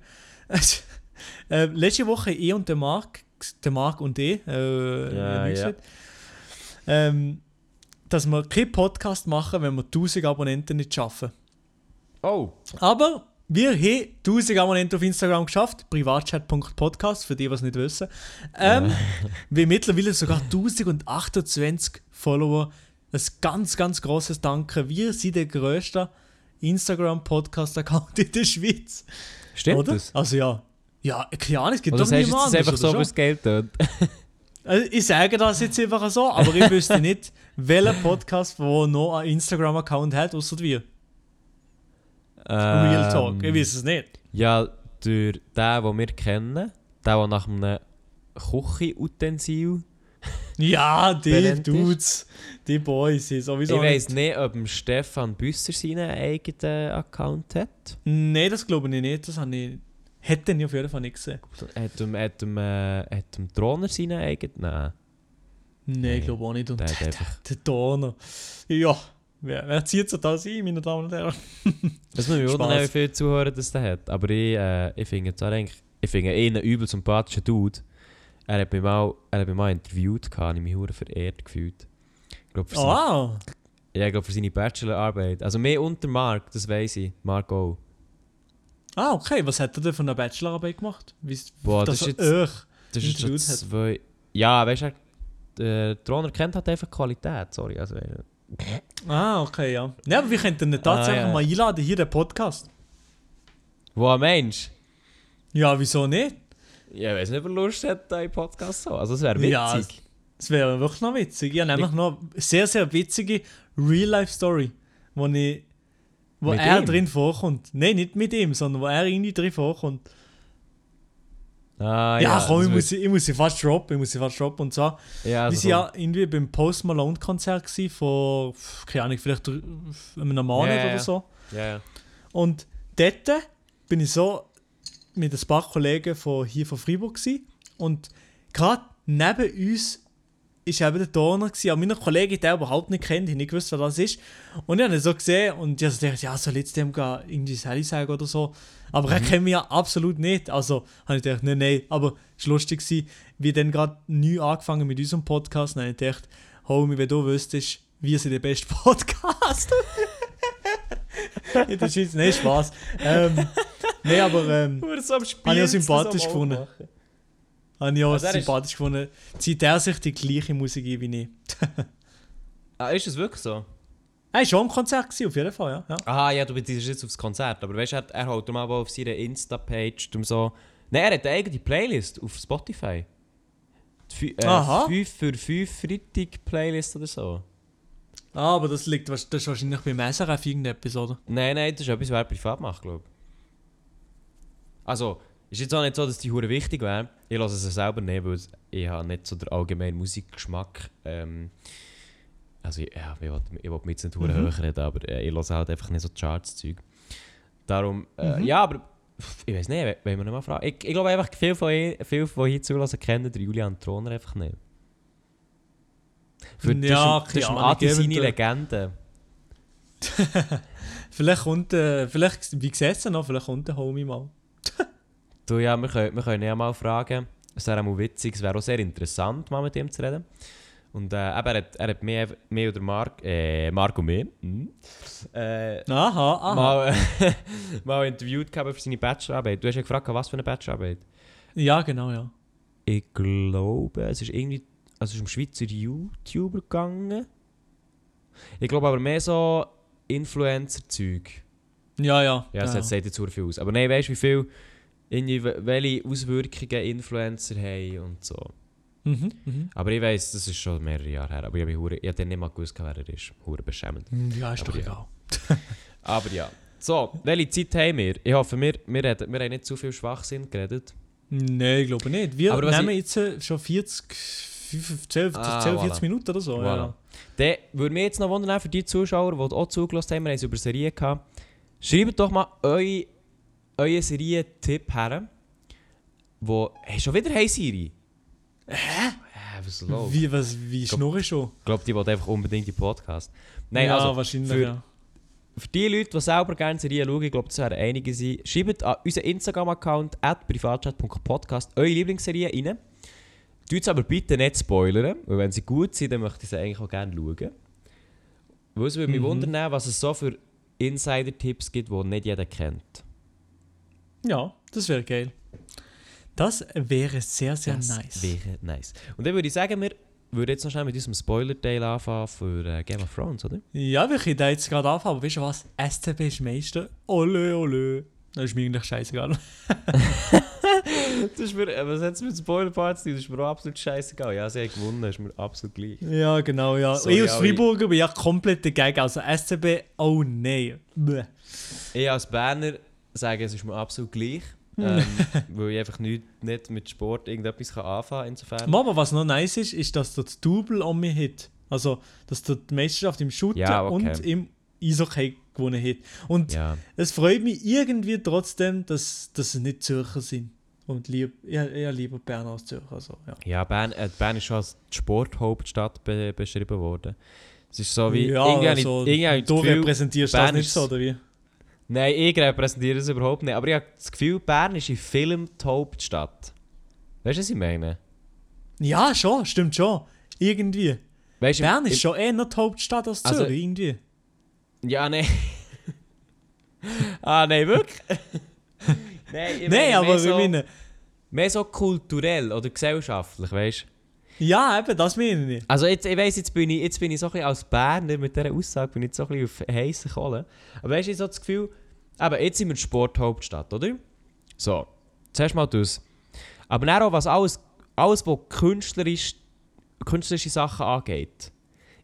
[SPEAKER 1] äh, letzte Woche ich und der Marc, der Marc und ich, äh,
[SPEAKER 2] Ja, ja.
[SPEAKER 1] ähm, dass wir keinen Podcast machen, wenn wir 1000 Abonnenten nicht schaffen.
[SPEAKER 2] Oh.
[SPEAKER 1] Aber wir haben 1000 Abonnenten auf Instagram geschafft, privatchat.podcast, für die, die es nicht wissen. Ähm, wir mittlerweile sogar 1028 Follower. Ein ganz, ganz großes Danke. Wir sind der grösste Instagram-Podcast-Account in der Schweiz.
[SPEAKER 2] Stimmt
[SPEAKER 1] oder?
[SPEAKER 2] das?
[SPEAKER 1] Also ja. Ja, keine Ahnung, es gibt
[SPEAKER 2] Oder
[SPEAKER 1] doch
[SPEAKER 2] sagst du
[SPEAKER 1] niemand
[SPEAKER 2] jetzt einfach so, es Geld tut?
[SPEAKER 1] Also, ich sage das jetzt einfach so, aber ich wüsste nicht, welcher Podcast, der noch einen Instagram-Account hat, außer wir. Real Talk. Ich weiß es nicht.
[SPEAKER 2] Ja, durch den, den wir kennen, der, der nach einem Küchenutensil.
[SPEAKER 1] Ja, die. Dudes, die Boys sind sowieso.
[SPEAKER 2] Ich weiss nicht, ob Stefan Büsser seinen eigenen Account hat.
[SPEAKER 1] Nein, das glaube ich nicht. Das habe ich. Hätte ich auf jeden Fall nicht gesehen.
[SPEAKER 2] Hat dem, hat dem, äh, hat dem Drohner seinen eigenen? Nein.
[SPEAKER 1] Nein, ich glaube auch nicht. Und
[SPEAKER 2] der
[SPEAKER 1] der, Donner. Ja, wer, wer zieht sich da ein, meine Damen und Herren?
[SPEAKER 2] Das mich
[SPEAKER 1] Spaß.
[SPEAKER 2] wundern, wie viele Zuhörer das der hat. Aber ich, äh, ich finde zwar eigentlich, ich finde ihn einen übel sympathischen Dude. Er hat mich mal, er hat mich mal interviewt, gehabt, ich mich hure verehrt gefühlt. Ich glaube, für, seine-
[SPEAKER 1] Ah,
[SPEAKER 2] ja, ich glaub, für seine Bachelorarbeit. Also mehr unter Mark, das weiß ich. Mark auch.
[SPEAKER 1] Ah, okay. Was hat er denn von der Bachelorarbeit gemacht? Wie,
[SPEAKER 2] Boah,
[SPEAKER 1] das
[SPEAKER 2] das ist jetzt- Das ist schon
[SPEAKER 1] hat.
[SPEAKER 2] zwei... Ja, weißt du, der Drohner kennt halt einfach Qualität, sorry. Also, äh,
[SPEAKER 1] Ah, okay, ja. Ja, aber wir könnten ihn tatsächlich
[SPEAKER 2] Ah, ja.
[SPEAKER 1] mal einladen, hier den Podcast.
[SPEAKER 2] wo ein Mensch...
[SPEAKER 1] Ja, wieso nicht?
[SPEAKER 2] Ja, ich weiß nicht, ob er Lust hat, einen Podcast so. Also, das wäre witzig.
[SPEAKER 1] Ja, Das wäre wirklich noch witzig. Ich habe nämlich noch eine sehr, sehr witzige Real-Life-Story, wo, ich, wo
[SPEAKER 2] Mit
[SPEAKER 1] er
[SPEAKER 2] ihm?
[SPEAKER 1] drin vorkommt. Nein, nicht mit ihm, sondern wo er irgendwie drin vorkommt.
[SPEAKER 2] ah,
[SPEAKER 1] ja, komm,
[SPEAKER 2] das
[SPEAKER 1] ich muss, sie- ich muss sie fast droppen. Ich muss sie fast droppen. Und zwar,
[SPEAKER 2] Ja,
[SPEAKER 1] wir
[SPEAKER 2] also,
[SPEAKER 1] waren ja irgendwie beim Post Malone-Konzert gewesen, vor, keine Ahnung, vielleicht einem Monat
[SPEAKER 2] Ja, ja,
[SPEAKER 1] oder
[SPEAKER 2] ja.
[SPEAKER 1] so.
[SPEAKER 2] Ja, ja.
[SPEAKER 1] Und dort bin ich so mit ein paar Kollegen von hier von Freiburg gewesen. und gerade neben uns ist eben der Donner gewesen. Auch meine Kollegen, der überhaupt nicht kennt, ich nicht gewusst, wer das ist. Und ich habe ihn so gesehen und ich habe so gedacht, ja, soll ich jetzt dem gehen, irgendwie Sally sagen oder so. Aber er kennt mich ja absolut nicht. Also habe ich gedacht, nein, nein. Aber es war lustig, gewesen, wie dann gerade neu angefangen mit unserem Podcast. Dann habe ich gedacht, Homie, wenn du wüsstest, wir sind der beste Podcast. In der Schweiz, nein, Spaß. Ähm, nein, aber ähm,
[SPEAKER 2] so.
[SPEAKER 1] Habe ich auch sympathisch gefunden. Habe ich auch
[SPEAKER 2] Also er ist-
[SPEAKER 1] sympathisch gefunden. Zieht er sich die gleiche Musik ein wie ich.
[SPEAKER 2] Ah, ist es wirklich so?
[SPEAKER 1] Er war schon am Konzert, gewesen, auf jeden Fall, ja. ja.
[SPEAKER 2] Aha, ja, du bist jetzt aufs Konzert. Aber weißt du, er, er holt mal auf seiner Insta-Page so. Nein, er hat eine eigene Playlist auf Spotify. Die Fü-
[SPEAKER 1] Aha.
[SPEAKER 2] Äh, 5 für 5 Freitag-Playlist oder so.
[SPEAKER 1] Ah, aber das liegt das ist wahrscheinlich beim SRF irgendetwas, oder?
[SPEAKER 2] Nein, nein, das ist etwas, was er privat macht, glaube ich. Also, ist jetzt auch nicht so, dass die Hure wichtig wäre. Ich lasse es selber nicht, weil ich habe nicht so den allgemeinen Musikgeschmack. Ähm, also, ja, ich will, ich will mich jetzt nicht hure
[SPEAKER 1] Mhm.
[SPEAKER 2] hoch reden, aber äh, ich lasse halt einfach nicht so Charts-Zeug. Darum, äh,
[SPEAKER 1] Mhm.
[SPEAKER 2] ja, aber ich weiß nicht, we- wollen wir noch mal fragen? Ich, ich glaube einfach, viele von, viele von hier zulassen kennen den Julian Troner einfach nicht. Für,
[SPEAKER 1] Ja,
[SPEAKER 2] das ist, das ist Adi seine. Legende.
[SPEAKER 1] Vielleicht kommt, äh, vielleicht, wie denn noch? Vielleicht kommt der Homie mal.
[SPEAKER 2] Du, ja, wir können, wir können ja mal fragen. Es wäre auch witzig, es wäre auch sehr interessant, mal mit ihm zu reden. Und äh, eben, er hat, er hat mehr, mehr oder Mark, äh, und mich, mhm. äh,
[SPEAKER 1] Aha, aha.
[SPEAKER 2] mal, mal interviewt gehabt für seine Bachelorarbeit. Du hast ja gefragt, was für eine Bachelorarbeit?
[SPEAKER 1] Ja, genau, ja.
[SPEAKER 2] Ich glaube, es ist irgendwie, also es ist um Schweizer YouTuber gegangen. Ich glaube aber mehr so Influencer-Zeug.
[SPEAKER 1] Ja, ja.
[SPEAKER 2] Ja, das
[SPEAKER 1] ja.
[SPEAKER 2] sagt jetzt zu viel aus. Aber nein, weißt du, wie viel, welche Auswirkungen Influencer haben und so.
[SPEAKER 1] Mhm, mhm.
[SPEAKER 2] Aber ich weiss, das ist schon mehrere Jahre her. Aber ich habe hab dann nicht mal gewusst, wer er ist. Hure beschämend.
[SPEAKER 1] Ja, ist doch
[SPEAKER 2] Aber ja.
[SPEAKER 1] egal.
[SPEAKER 2] Aber ja. So, welche Zeit haben wir? Ich hoffe, wir, wir, reden, wir haben nicht zu viel Schwachsinn geredet.
[SPEAKER 1] Nein, ich glaube nicht. Wir
[SPEAKER 2] Aber
[SPEAKER 1] nehmen jetzt schon 40, 5, 12,
[SPEAKER 2] Ah,
[SPEAKER 1] 12
[SPEAKER 2] voilà.
[SPEAKER 1] 40 Minuten oder so.
[SPEAKER 2] Voilà.
[SPEAKER 1] Ja.
[SPEAKER 2] Dann würde mich jetzt noch wundern, für die Zuschauer, die auch zugelassen haben, wir haben es über Serien gehabt. Schreibt doch mal euren eure Serientipp her. Wo. Hey, schon wieder Hey Siri? Hä? Hä, was ist los?
[SPEAKER 1] Wie, was, wie
[SPEAKER 2] glaub-
[SPEAKER 1] schnurre ich schon?
[SPEAKER 2] Ich glaube, die wollen einfach unbedingt die Podcast. Nein,
[SPEAKER 1] ja,
[SPEAKER 2] also
[SPEAKER 1] wahrscheinlich,
[SPEAKER 2] für-
[SPEAKER 1] ja.
[SPEAKER 2] für die Leute, die selber gerne Serien schauen, ich glaube, das werden einige sein, schreibt an unseren Instagram-Account at privatchat.podcast eure Lieblingsserien rein. Tut es aber bitte nicht spoilern, weil wenn sie gut sind, dann möchte ich sie eigentlich auch gerne schauen. Weil es würde mich
[SPEAKER 1] Mhm.
[SPEAKER 2] wundern, was es so für Insider-Tipps gibt, die nicht jeder kennt.
[SPEAKER 1] Ja, das wäre geil. Das wäre sehr, sehr
[SPEAKER 2] das
[SPEAKER 1] nice.
[SPEAKER 2] wäre nice. Und dann würde ich sagen, wir würden jetzt noch schnell mit unserem Spoiler-Teil anfangen für äh, Game of Thrones, oder?
[SPEAKER 1] Ja, wir können da jetzt gerade anfangen, aber weißt du was? SCB ist Meister. Ole, ole. Das ist mir eigentlich scheißegal.
[SPEAKER 2] Das ist mir, äh, was hat es mit Spoiler-Parts? Das ist mir auch absolut scheißegal. Ja, sie haben gewonnen, ist mir absolut gleich.
[SPEAKER 1] Ja, genau, ja.
[SPEAKER 2] Sorry,
[SPEAKER 1] ich als
[SPEAKER 2] ich-
[SPEAKER 1] Freiburger bin ja komplett dagegen. Also SCB, oh nein.
[SPEAKER 2] Ich als Berner sage, es ist mir absolut gleich. Ähm, weil ich einfach nicht, nicht mit Sport irgendetwas kann anfangen kann. Insofern.
[SPEAKER 1] Aber was noch nice ist, ist, dass das Double um mich hat. Also, dass dort die Meisterschaft im Shooter
[SPEAKER 2] Ja, okay.
[SPEAKER 1] und im Eishockey gewonnen hat. Und
[SPEAKER 2] Ja.
[SPEAKER 1] es freut mich irgendwie trotzdem, dass, dass es nicht Zürcher sind. Und lieb, eher, eher lieber Berner als Zürcher. Also, ja.
[SPEAKER 2] Ja, Bern, äh, Bern ist schon als Sporthauptstadt be beschrieben worden. Es ist so wie.
[SPEAKER 1] ja,
[SPEAKER 2] irgendwie
[SPEAKER 1] also,
[SPEAKER 2] irgendwie das
[SPEAKER 1] du repräsentierst
[SPEAKER 2] Bern
[SPEAKER 1] das nicht so, oder wie?
[SPEAKER 2] Nein, ich repräsentiere es überhaupt nicht. Aber ich habe das Gefühl, Bern ist in Film die Hauptstadt. Weißt du, was ich meine?
[SPEAKER 1] Ja, schon, stimmt schon. Irgendwie.
[SPEAKER 2] Weißt,
[SPEAKER 1] Bern ist schon eher die Hauptstadt als
[SPEAKER 2] Also-
[SPEAKER 1] Zürich, irgendwie.
[SPEAKER 2] Ja, nein. ah, nein, wirklich? nein, ich
[SPEAKER 1] Nein,
[SPEAKER 2] meine
[SPEAKER 1] aber
[SPEAKER 2] so,
[SPEAKER 1] meinen.
[SPEAKER 2] mehr so kulturell oder gesellschaftlich, weißt du?
[SPEAKER 1] Ja, eben, das meine ich.
[SPEAKER 2] Also jetzt, ich weiss, jetzt bin ich, jetzt bin ich so ein bisschen als Berner mit dieser Aussage bin ich jetzt so ein bisschen auf heissen Kohlen. Aber weißt du, ich so das Gefühl, aber jetzt sind wir die Sporthauptstadt, oder? So, zuerst mal das. Aber dann auch, was alles, alles was künstlerisch, künstlerische Sachen angeht,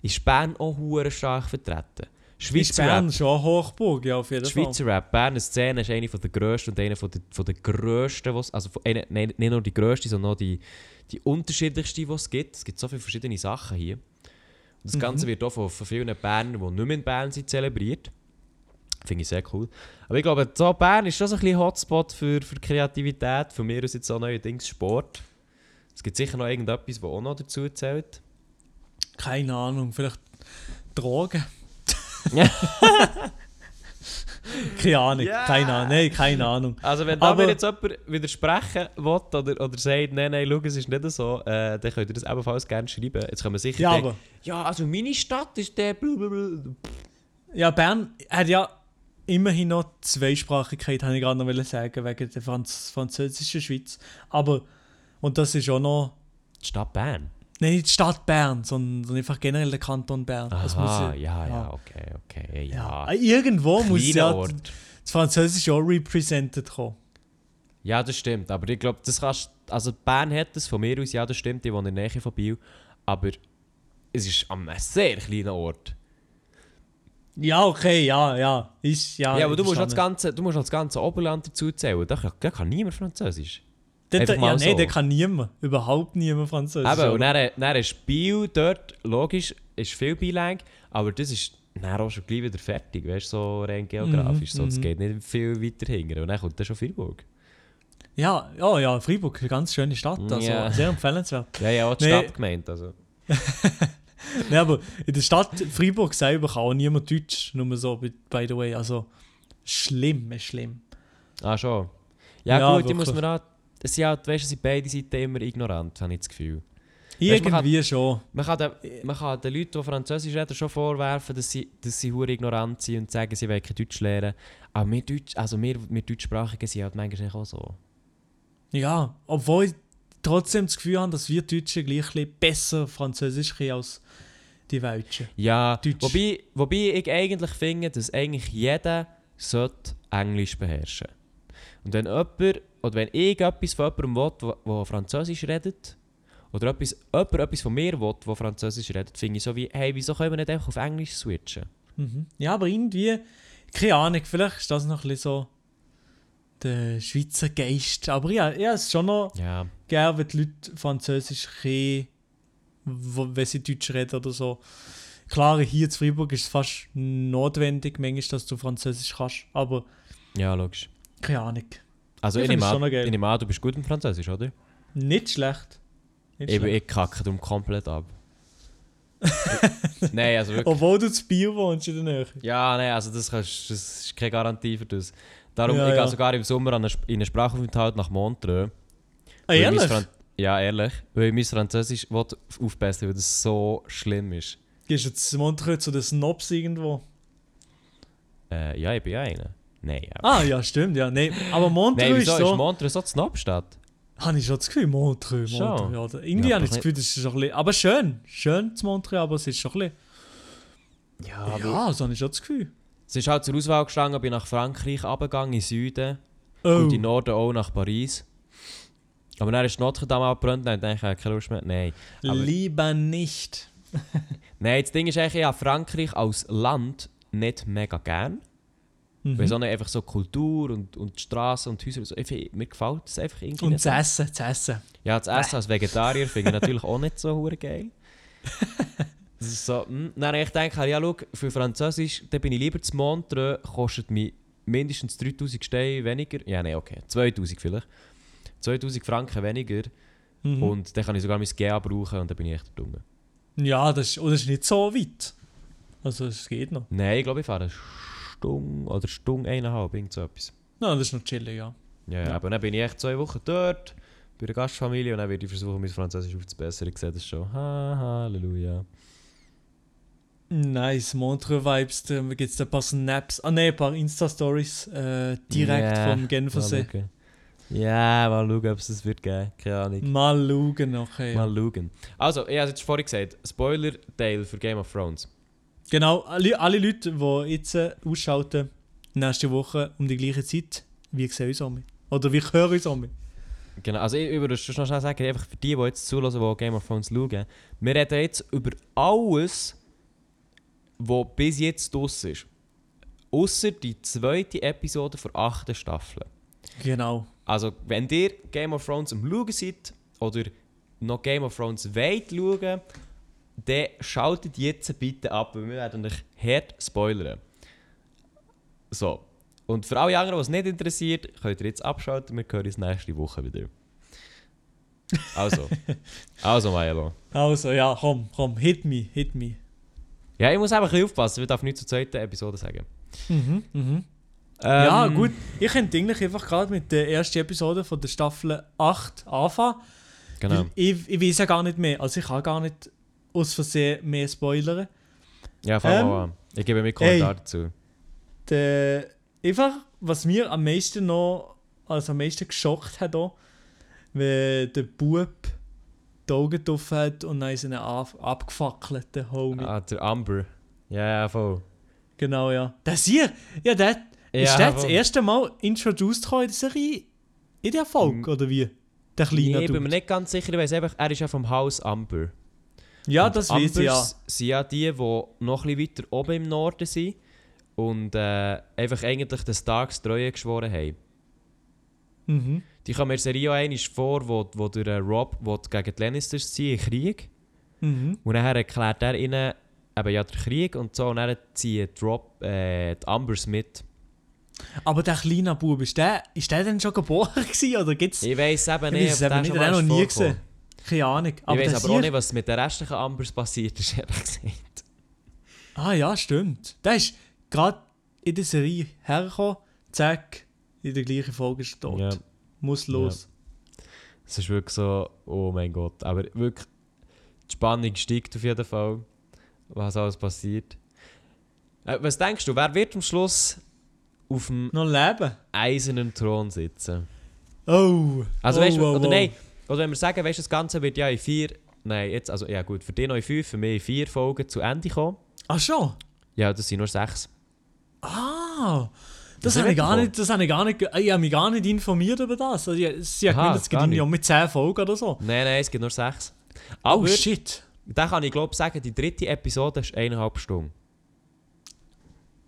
[SPEAKER 2] ist Bern auch hure stark vertreten.
[SPEAKER 1] Ist
[SPEAKER 2] Schweizer
[SPEAKER 1] Bern
[SPEAKER 2] Rap,
[SPEAKER 1] schon Hochburg, ja, auf jeden Fall.
[SPEAKER 2] Schweizer Rap, Berner Szene ist eine der grössten und eine der, von der grössten, was, also eine, nein, nicht nur die grösste, sondern auch die, die unterschiedlichste, die es gibt. Es gibt so viele verschiedene Sachen hier. Und das
[SPEAKER 1] Mhm.
[SPEAKER 2] Ganze wird auch von, von vielen Bernern, die nicht mehr in Bern sind, zelebriert. Finde ich sehr cool. Aber ich glaube, so Bern ist schon so ein bisschen Hotspot für, für Kreativität. Von mir aus jetzt so neuerdings Sport. Es gibt sicher noch irgendetwas, was auch noch dazu zählt.
[SPEAKER 1] Keine Ahnung, vielleicht Drogen. Keine Ahnung,
[SPEAKER 2] Ja.
[SPEAKER 1] keine Ahnung, nein, keine Ahnung.
[SPEAKER 2] Also wenn da
[SPEAKER 1] Aber-
[SPEAKER 2] mir jetzt jemand widersprechen will oder, oder sagt, nein, nein, schau, es ist nicht so, äh, dann könnt ihr das ebenfalls gerne schreiben. Jetzt können wir sicher
[SPEAKER 1] Ja,
[SPEAKER 2] denken,
[SPEAKER 1] aber
[SPEAKER 2] ja, also meine Stadt ist der blablabla.
[SPEAKER 1] ja, Bern hat ja immerhin noch Zweisprachigkeit, habe ich gerade noch sagen, wegen der Franz französischen Schweiz. Aber, und das ist auch noch,
[SPEAKER 2] Die Stadt Bern.
[SPEAKER 1] nein, nicht die Stadt Bern, sondern einfach generell der Kanton Bern. Das muss
[SPEAKER 2] Aha,
[SPEAKER 1] ja-
[SPEAKER 2] ja, ja, okay, okay,
[SPEAKER 1] Ja.
[SPEAKER 2] ja.
[SPEAKER 1] Irgendwo muss
[SPEAKER 2] Kleiner
[SPEAKER 1] ja
[SPEAKER 2] Ort.
[SPEAKER 1] das Französische auch represented kommen.
[SPEAKER 2] Ja, das stimmt. Aber ich glaube, das kannst Also Bern hat das von mir aus, ja, das stimmt, ich wohne in der Nähe von Biel. Aber es ist einem sehr kleinen Ort.
[SPEAKER 1] Ja, okay, ja, ja. Ist, ja,
[SPEAKER 2] Ja, aber du musst, das ganze, du musst das ganze Oberland dazu zählen. Da, kann- da kann niemand Französisch.
[SPEAKER 1] Dort,
[SPEAKER 2] einfach
[SPEAKER 1] ja,
[SPEAKER 2] mal
[SPEAKER 1] nein,
[SPEAKER 2] so.
[SPEAKER 1] der kann niemand. Überhaupt niemand Französisch.
[SPEAKER 2] Eben, und dann, dann ein Spiel dort, logisch, ist viel Beilang, aber das ist dann auch schon gleich wieder fertig, weißt du, so rein geografisch. so, das
[SPEAKER 1] mhm.
[SPEAKER 2] geht nicht viel weiter hinten. Und dann kommt dann schon Freiburg.
[SPEAKER 1] Ja, ja, ja, Freiburg, eine ganz schöne Stadt. Also
[SPEAKER 2] Ja.
[SPEAKER 1] sehr empfehlenswert.
[SPEAKER 2] Ja, ja, auch die
[SPEAKER 1] Nee.
[SPEAKER 2] Stadt gemeint. Also.
[SPEAKER 1] Nein, aber in der Stadt Freiburg selber kann auch niemand Deutsch. Nur so, by the way. Also, schlimm, ist schlimm.
[SPEAKER 2] Ah, schon. Ja,
[SPEAKER 1] Ja,
[SPEAKER 2] gut, ich muss mir auch. Es sind halt, weißt du, sind beide Seiten immer ignorant, habe ich das Gefühl. Weißt du, man
[SPEAKER 1] Irgendwie schon.
[SPEAKER 2] Man kann, den, man kann den Leuten, die Französisch reden, schon vorwerfen, dass sie, dass sie hure ignorant sind und sagen, sie wollen kein Deutsch lernen. Aber wir, Deutsch, also wir, wir Deutschsprachigen sind halt manchmal auch so.
[SPEAKER 1] Ja, obwohl trotzdem das Gefühl habe, dass wir Deutschen gleich besser Französisch können als die Welschen.
[SPEAKER 2] Ja,
[SPEAKER 1] Deutsch.
[SPEAKER 2] wobei, wobei ich eigentlich finde, dass eigentlich jeder sollte Englisch beherrschen Und wenn jemand, oder wenn ich etwas von jemandem will, der Französisch redet, oder etwas, jemand etwas von mir will, der Französisch redet, finde ich so wie, hey, wieso können wir nicht einfach auf Englisch switchen?
[SPEAKER 1] Mhm. Ja, aber irgendwie, keine Ahnung, vielleicht ist das noch ein bisschen so der Schweizer Geist. Aber ja, ja es ist schon noch
[SPEAKER 2] Ja,
[SPEAKER 1] gerne, wenn die Leute Französisch wo- wenn sie Deutsch reden oder so. Klar, hier in Freiburg ist es fast notwendig, manchmal, dass du Französisch kannst. Aber
[SPEAKER 2] ja, logisch.
[SPEAKER 1] keine Ahnung.
[SPEAKER 2] Also
[SPEAKER 1] Ich
[SPEAKER 2] nehme ich nehme an, du bist gut im Französisch, oder?
[SPEAKER 1] Nicht schlecht. Nicht
[SPEAKER 2] Eben,
[SPEAKER 1] schlecht.
[SPEAKER 2] ich kacke darum komplett ab. nein, also wirklich.
[SPEAKER 1] Obwohl du zu Biel wohnst in der Nähe.
[SPEAKER 2] Ja, nein, also das, kannst, das ist keine Garantie für das. Darum,
[SPEAKER 1] Ja,
[SPEAKER 2] ich
[SPEAKER 1] ja.
[SPEAKER 2] gehe sogar im Sommer an eine, in einen Sprachaufenthalt nach Montreux.
[SPEAKER 1] Ah, ehrlich?
[SPEAKER 2] Fran- ja, ehrlich. Weil ich mein Französisch aufbessern weil das so schlimm ist.
[SPEAKER 1] Gehst du jetzt Montreux zu den Snobs irgendwo?
[SPEAKER 2] Äh, ja, ich bin ja einer. Nein, ja.
[SPEAKER 1] Ah, ja, stimmt, ja. Nee, aber Montreux
[SPEAKER 2] Nein,
[SPEAKER 1] ist
[SPEAKER 2] wieso
[SPEAKER 1] so...
[SPEAKER 2] ist Montreux so die Snobstadt?
[SPEAKER 1] Habe ich schon das Gefühl, Montreux. Montreux. Ja, oder- irgendwie
[SPEAKER 2] Ja,
[SPEAKER 1] habe ich
[SPEAKER 2] aber
[SPEAKER 1] das Gefühl, das ist schon ein bisschen... Aber schön, schön zu Montreux, aber es ist schon ein bisschen...
[SPEAKER 2] Ja,
[SPEAKER 1] Ja, so habe ich schon das Gefühl.
[SPEAKER 2] Es ist halt zur Auswahl gestanden, bin nach Frankreich runtergegangen, in den Süden.
[SPEAKER 1] Oh,
[SPEAKER 2] Und in Norden auch nach Paris. Aber dann ist Notre Dame abgebrannt, dann denke ich, keine Lust mehr. Nein. aber-
[SPEAKER 1] lieber nicht.
[SPEAKER 2] Nein, das Ding ist eigentlich, ich habe Frankreich als Land nicht mega gern.
[SPEAKER 1] Mhm.
[SPEAKER 2] Weil so eine, einfach so Kultur und, und Straßen und Häuser, und so, ich, mir gefällt das einfach irgendwie
[SPEAKER 1] Und
[SPEAKER 2] nicht.
[SPEAKER 1] das Essen, das Essen.
[SPEAKER 2] Ja, das Essen als Vegetarier finde ich natürlich auch nicht so geil. Das ist so, hm. Dann habe ich gedacht, ja schau, für Französisch, dann bin ich lieber zu Montreux, kostet mich mindestens 3000 Steine weniger. Ja, nein, okay, 2000 vielleicht. 2000 Franken weniger
[SPEAKER 1] Mhm.
[SPEAKER 2] und dann kann ich sogar mein GA brauchen und dann bin ich echt der Dumme.
[SPEAKER 1] Ja, das ist, und das ist nicht so weit. Also, es geht noch.
[SPEAKER 2] Nein, ich glaube, ich fahre eine Stunde oder Stunde eineinhalb, irgend so etwas.
[SPEAKER 1] Ja, das ist noch chillig, ja.
[SPEAKER 2] Ja, ja,
[SPEAKER 1] Ja.
[SPEAKER 2] aber dann bin ich echt zwei Wochen dort, bei der Gastfamilie und dann werde ich versuchen, mein Französisch aufzubessern. Ich sehe das schon. Ha, Halleluja.
[SPEAKER 1] Nice, Montreux-Vibes, da gibt es ein paar Snaps, ah ne, ein paar Insta-Stories äh, direkt
[SPEAKER 2] Ja,
[SPEAKER 1] vom Genfersee.
[SPEAKER 2] Ja, mal schauen, ob es das wird geben. Keine Ahnung.
[SPEAKER 1] Mal schauen nachher. Ja.
[SPEAKER 2] Mal schauen. Also, ich habe es jetzt vorhin gesagt, Spoiler-Teil für Game of Thrones.
[SPEAKER 1] Genau, alle, alle Leute, die jetzt äh, ausschalten, nächste Woche um die gleiche Zeit, wie sehen uns um. Oder wie hören uns um.
[SPEAKER 2] Genau, also ich würde schon noch schnell sagen, einfach für die, die jetzt zulassen, die Game of Thrones schauen, wir reden jetzt über alles, was bis jetzt draussen ist. Außer die zweite Episode der achten Staffel.
[SPEAKER 1] Genau.
[SPEAKER 2] Also, wenn ihr Game of Thrones am Schauen seid oder noch Game of Thrones wollt schauen, dann schaltet jetzt bitte ab, weil wir werden euch hart spoilern. So. Und für alle anderen, die es nicht interessiert, könnt ihr jetzt abschalten. Wir hören uns nächste Woche wieder. Also. also, Milo.
[SPEAKER 1] Also, ja, komm, komm, hit me, hit me.
[SPEAKER 2] Ja, ich muss einfach ein bisschen aufpassen. Ich darf nichts zur zweiten Episode sagen.
[SPEAKER 1] Mhm, mhm. ja,
[SPEAKER 2] Ähm,
[SPEAKER 1] gut. Ich könnte eigentlich einfach gerade mit der ersten Episode von der Staffel 8 anfangen.
[SPEAKER 2] Genau.
[SPEAKER 1] Ich, ich weiß ja gar nicht mehr. Also, ich kann gar nicht aus Versehen mehr spoilern.
[SPEAKER 2] Ja, fang
[SPEAKER 1] Ähm,
[SPEAKER 2] mal an. Ich gebe mir Kommentar
[SPEAKER 1] ey.
[SPEAKER 2] dazu.
[SPEAKER 1] Der, einfach, was mir am meisten noch, also am meisten geschockt hat, auch, wenn der Bub die Augen getroffen hat und dann ist er ab, abgefackelt, der Homie.
[SPEAKER 2] Ah, der Amber. Ja, ja, voll.
[SPEAKER 1] Genau, ja. Das hier, ja, der,
[SPEAKER 2] Ja,
[SPEAKER 1] ist der das
[SPEAKER 2] voll.
[SPEAKER 1] erste Mal introduced in der Serie? In der Folge,
[SPEAKER 2] Mm.
[SPEAKER 1] oder wie? Der kleine
[SPEAKER 2] Nee, ich bin mir nicht ganz sicher. Ich weiß einfach, er ist ja vom Haus Amber.
[SPEAKER 1] Ja,
[SPEAKER 2] Und
[SPEAKER 1] das weiß ich, ja.
[SPEAKER 2] Sind ja die, die noch ein weiter oben im Norden sind. und äh, einfach eigentlich den Starks Treue geschworen haben.
[SPEAKER 1] Mhm.
[SPEAKER 2] Die kommen mir Serie einmal vor, wo, wo der äh, Rob gegen die Lannisters ziehen in Krieg.
[SPEAKER 1] Mhm.
[SPEAKER 2] Und dann erklärt er ihnen eben ja den Krieg und so. Und dann die, Rob, äh, die Ambers mit.
[SPEAKER 1] Aber der kleine Bub, ist der, ist der denn schon geboren gewesen, oder gibt's...
[SPEAKER 2] Ich weiß eben
[SPEAKER 1] Ich
[SPEAKER 2] nicht,
[SPEAKER 1] weiß
[SPEAKER 2] der
[SPEAKER 1] den habe ich
[SPEAKER 2] mal
[SPEAKER 1] noch nie gesehen. Keine Ahnung.
[SPEAKER 2] Ich
[SPEAKER 1] Aber
[SPEAKER 2] weiß
[SPEAKER 1] der
[SPEAKER 2] aber auch nicht, was mit den restlichen Ambers passiert ist, ehrlich gesagt.
[SPEAKER 1] Ah ja, stimmt. Der ist gerade in der Serie hergekommen, zack, in der gleichen Folge ist er tot.
[SPEAKER 2] Ja.
[SPEAKER 1] Muss los.
[SPEAKER 2] Es ist wirklich so, oh mein Gott. Aber wirklich, die Spannung steigt auf jeden Fall, was alles passiert. Äh, was denkst du, wer wird am Schluss auf dem
[SPEAKER 1] Noch leben.
[SPEAKER 2] eisernen Thron sitzen?
[SPEAKER 1] Oh.
[SPEAKER 2] Also
[SPEAKER 1] oh,
[SPEAKER 2] weißt du,
[SPEAKER 1] oh,
[SPEAKER 2] oder
[SPEAKER 1] oh.
[SPEAKER 2] nein, oder wenn wir sagen, weißt du, das Ganze wird ja in vier, nein, jetzt, also ja gut, für dich noch in fünf, für mich in vier Folgen zu Ende kommen.
[SPEAKER 1] Ach schon?
[SPEAKER 2] Ja, das sind nur sechs.
[SPEAKER 1] Ah. Das,
[SPEAKER 2] Das
[SPEAKER 1] habe ich,
[SPEAKER 2] hab
[SPEAKER 1] gar nicht, das habe ich gar nicht, ich habe mich gar nicht informiert über das. Also, sie hat gemeint, es gibt irgendwie mit 10 Folgen oder so.
[SPEAKER 2] Nein, nein, es gibt nur sechs.
[SPEAKER 1] Oh
[SPEAKER 2] Aber,
[SPEAKER 1] shit.
[SPEAKER 2] da kann ich glaube sagen, die dritte Episode ist eineinhalb Stunden.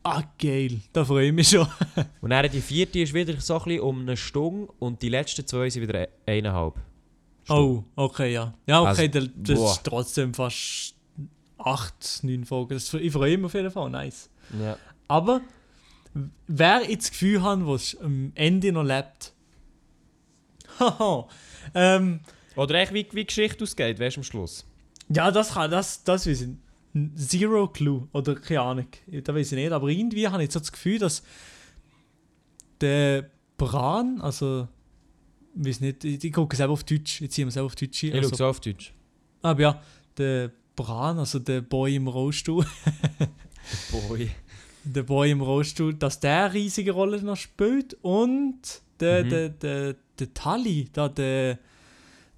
[SPEAKER 1] Ah, geil. Da freue ich mich schon.
[SPEAKER 2] Und dann die vierte ist wieder so ein bisschen um eine Stunde und die letzten zwei sind wieder eineinhalb.
[SPEAKER 1] Oh, okay, ja. Ja, okay,
[SPEAKER 2] Also,
[SPEAKER 1] das,
[SPEAKER 2] boah.
[SPEAKER 1] ist trotzdem fast 8, 9 Folgen. Das, ich freue mich auf jeden Fall, nice.
[SPEAKER 2] Ja.
[SPEAKER 1] Aber wer jetzt das Gefühl hat, was am Ende noch lebt, haha, ähm,
[SPEAKER 2] Oder echt wie, wie die Geschichte ausgeht, weißt du am Schluss.
[SPEAKER 1] ja, das kann, das, das weiß ich. Zero Clue, oder keine Ahnung, da weiß ich nicht, aber irgendwie habe ich so das Gefühl, dass der Bran, also, ich weiß nicht, ich, ich gucke selber auf Deutsch, ich ziehe mir selber auf Deutsch
[SPEAKER 2] Ich
[SPEAKER 1] also,
[SPEAKER 2] schaue so auf Deutsch.
[SPEAKER 1] aber ja, der Bran, also der Boy im Rollstuhl,
[SPEAKER 2] Boy.
[SPEAKER 1] Der Boy im Rollstuhl, dass der eine riesige Rolle noch spielt und der,
[SPEAKER 2] Mhm.
[SPEAKER 1] der, der, der Tully, da der,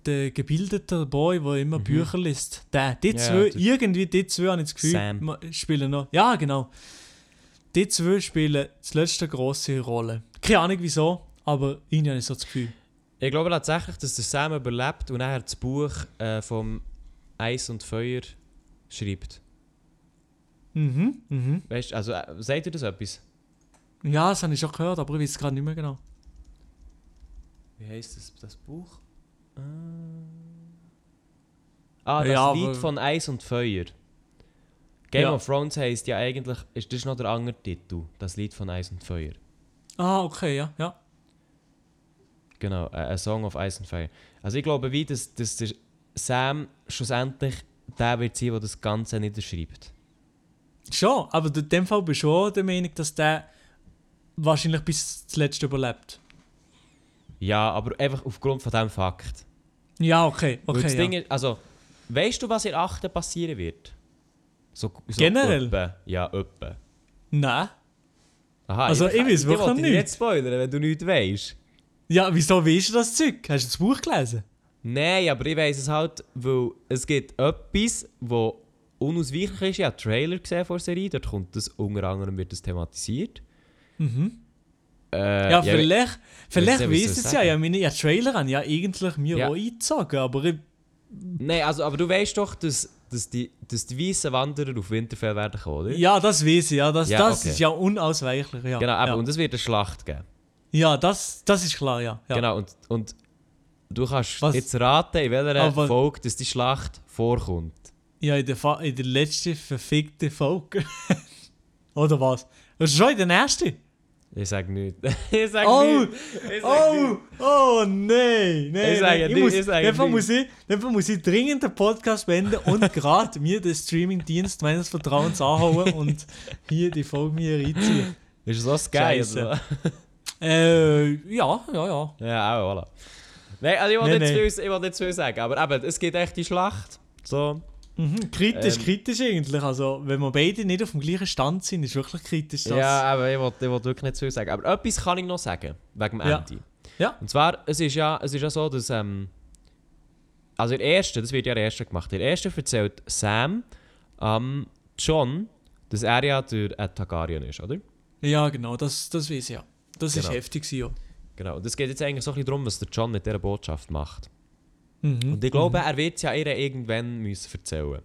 [SPEAKER 1] der gebildete Boy, der immer
[SPEAKER 2] Mhm.
[SPEAKER 1] Bücher liest, der, die
[SPEAKER 2] Ja,
[SPEAKER 1] zwei,
[SPEAKER 2] das-
[SPEAKER 1] irgendwie die zwei habe ich das Gefühl,
[SPEAKER 2] Sam.
[SPEAKER 1] spielen noch, ja genau, die zwei spielen das letzte grosse Rolle. Keine Ahnung wieso, aber irgendwie habe ich so das Gefühl.
[SPEAKER 2] Ich glaube tatsächlich, dass der Sam überlebt und nachher das Buch äh, vom Eis und Feuer schreibt.
[SPEAKER 1] Mhm, mhm.
[SPEAKER 2] Weißt du, also äh, sagt ihr das etwas?
[SPEAKER 1] Ja, das habe ich schon gehört, aber ich weiß es gerade nicht mehr genau.
[SPEAKER 2] Wie heißt das, das Buch? Äh. Ah, das
[SPEAKER 1] Ja,
[SPEAKER 2] Lied
[SPEAKER 1] aber-
[SPEAKER 2] von Eis und Feuer. Game
[SPEAKER 1] Ja.
[SPEAKER 2] of Thrones heisst ja eigentlich, ist das ist noch der andere Titel, das Lied von Eis und Feuer.
[SPEAKER 1] Ah, okay, ja, ja.
[SPEAKER 2] Genau, äh, A Song of Ice and Fire. Also ich glaube, wie dass, dass der Sam schlussendlich der wird sein, der das Ganze niederschreibt.
[SPEAKER 1] Schon, aber in dem Fall bin ich schon der Meinung, dass der wahrscheinlich bis zuletzt überlebt.
[SPEAKER 2] Ja, aber einfach aufgrund von diesem Fakt.
[SPEAKER 1] Ja, okay,
[SPEAKER 2] Weil
[SPEAKER 1] okay.
[SPEAKER 2] das
[SPEAKER 1] ja.
[SPEAKER 2] Ding ist, also, weißt du, was in 8. passieren wird? So, so
[SPEAKER 1] Generell?
[SPEAKER 2] Öppe. Ja, öppe.
[SPEAKER 1] Nein.
[SPEAKER 2] Aha,
[SPEAKER 1] Also, ich weiß wirklich
[SPEAKER 2] wollte dich
[SPEAKER 1] nicht.
[SPEAKER 2] nicht spoilern, wenn du nichts weißt.
[SPEAKER 1] Ja, wieso weißt du das Zeug? Hast du das Buch gelesen?
[SPEAKER 2] Nein, aber ich weiss es halt, weil es gibt etwas, das unausweichlich ist. Ich habe Trailer gesehen vor der Serie, dort kommt das unter anderem wird das thematisiert.
[SPEAKER 1] Mhm.
[SPEAKER 2] Äh,
[SPEAKER 1] Ja, vielleicht, vielleicht
[SPEAKER 2] nicht, wie
[SPEAKER 1] weiss es ja. Ja, meine ja, Trailer haben ja eigentlich mir
[SPEAKER 2] Ja.
[SPEAKER 1] auch eingezogen, aber ich,
[SPEAKER 2] Nein, also, aber du weißt doch, dass, dass die, dass die weißen Wanderer auf Winterfell werden kommen, oder?
[SPEAKER 1] ja, das weiß ich, ja. Das,
[SPEAKER 2] Ja,
[SPEAKER 1] das
[SPEAKER 2] okay.
[SPEAKER 1] ist ja unausweichlich, ja.
[SPEAKER 2] Genau, aber,
[SPEAKER 1] ja.
[SPEAKER 2] und es wird eine Schlacht geben.
[SPEAKER 1] ja das, das ist klar, ja. ja.
[SPEAKER 2] Genau, und, und du kannst
[SPEAKER 1] Was?
[SPEAKER 2] jetzt raten, in welcher
[SPEAKER 1] Aber-
[SPEAKER 2] Folge dass die Schlacht vorkommt.
[SPEAKER 1] Ja, in der, Fa in der letzten verfickten Folge. Oder was? Das ist schon in der ersten.
[SPEAKER 2] Ich sag nichts. ich sag
[SPEAKER 1] Oh,
[SPEAKER 2] nichts. Ich sag
[SPEAKER 1] Oh,
[SPEAKER 2] nichts.
[SPEAKER 1] oh nein, nein.
[SPEAKER 2] Ich sage nicht,
[SPEAKER 1] muss,
[SPEAKER 2] ich sage
[SPEAKER 1] dafür
[SPEAKER 2] nicht.
[SPEAKER 1] muss ich, dafür muss ich dringend den Podcast beenden und gerade mir den Streamingdienst meines Vertrauens anhauen und hier die Folge mir reinziehen.
[SPEAKER 2] Ist das?
[SPEAKER 1] Scheiße.
[SPEAKER 2] oder?
[SPEAKER 1] Äh, ja, ja, ja.
[SPEAKER 2] Ja, auch, voilà. Nein, also ich will
[SPEAKER 1] Nein,
[SPEAKER 2] nicht, zu
[SPEAKER 1] nein.
[SPEAKER 2] viel, ich nicht zu viel sagen, aber eben, es gibt echt die Schlacht. So.
[SPEAKER 1] Mhm. Kritisch,
[SPEAKER 2] Ähm.
[SPEAKER 1] kritisch eigentlich. Also, wenn wir beide nicht auf dem gleichen Stand sind, ist wirklich kritisch. Das.
[SPEAKER 2] Ja, aber ich will, ich will wirklich nicht zu viel sagen. Aber etwas kann ich noch sagen, wegen dem
[SPEAKER 1] Ja.
[SPEAKER 2] Ende.
[SPEAKER 1] Ja.
[SPEAKER 2] Und zwar, es ist ja, es ist ja so, dass... Ähm, also der erste, das wird ja der erste gemacht. Der erste erzählt Sam ähm, John, dass er ja der äh, Targaryen ist, oder?
[SPEAKER 1] ja, genau, das, das weiß ich ja. Das ist
[SPEAKER 2] Genau.
[SPEAKER 1] heftig, gewesen, ja.
[SPEAKER 2] Genau. Und es geht jetzt eigentlich so ein bisschen darum, was der John mit dieser Botschaft macht.
[SPEAKER 1] Mhm.
[SPEAKER 2] Und ich glaube, er wird es ja ihr irgendwann müssen erzählen.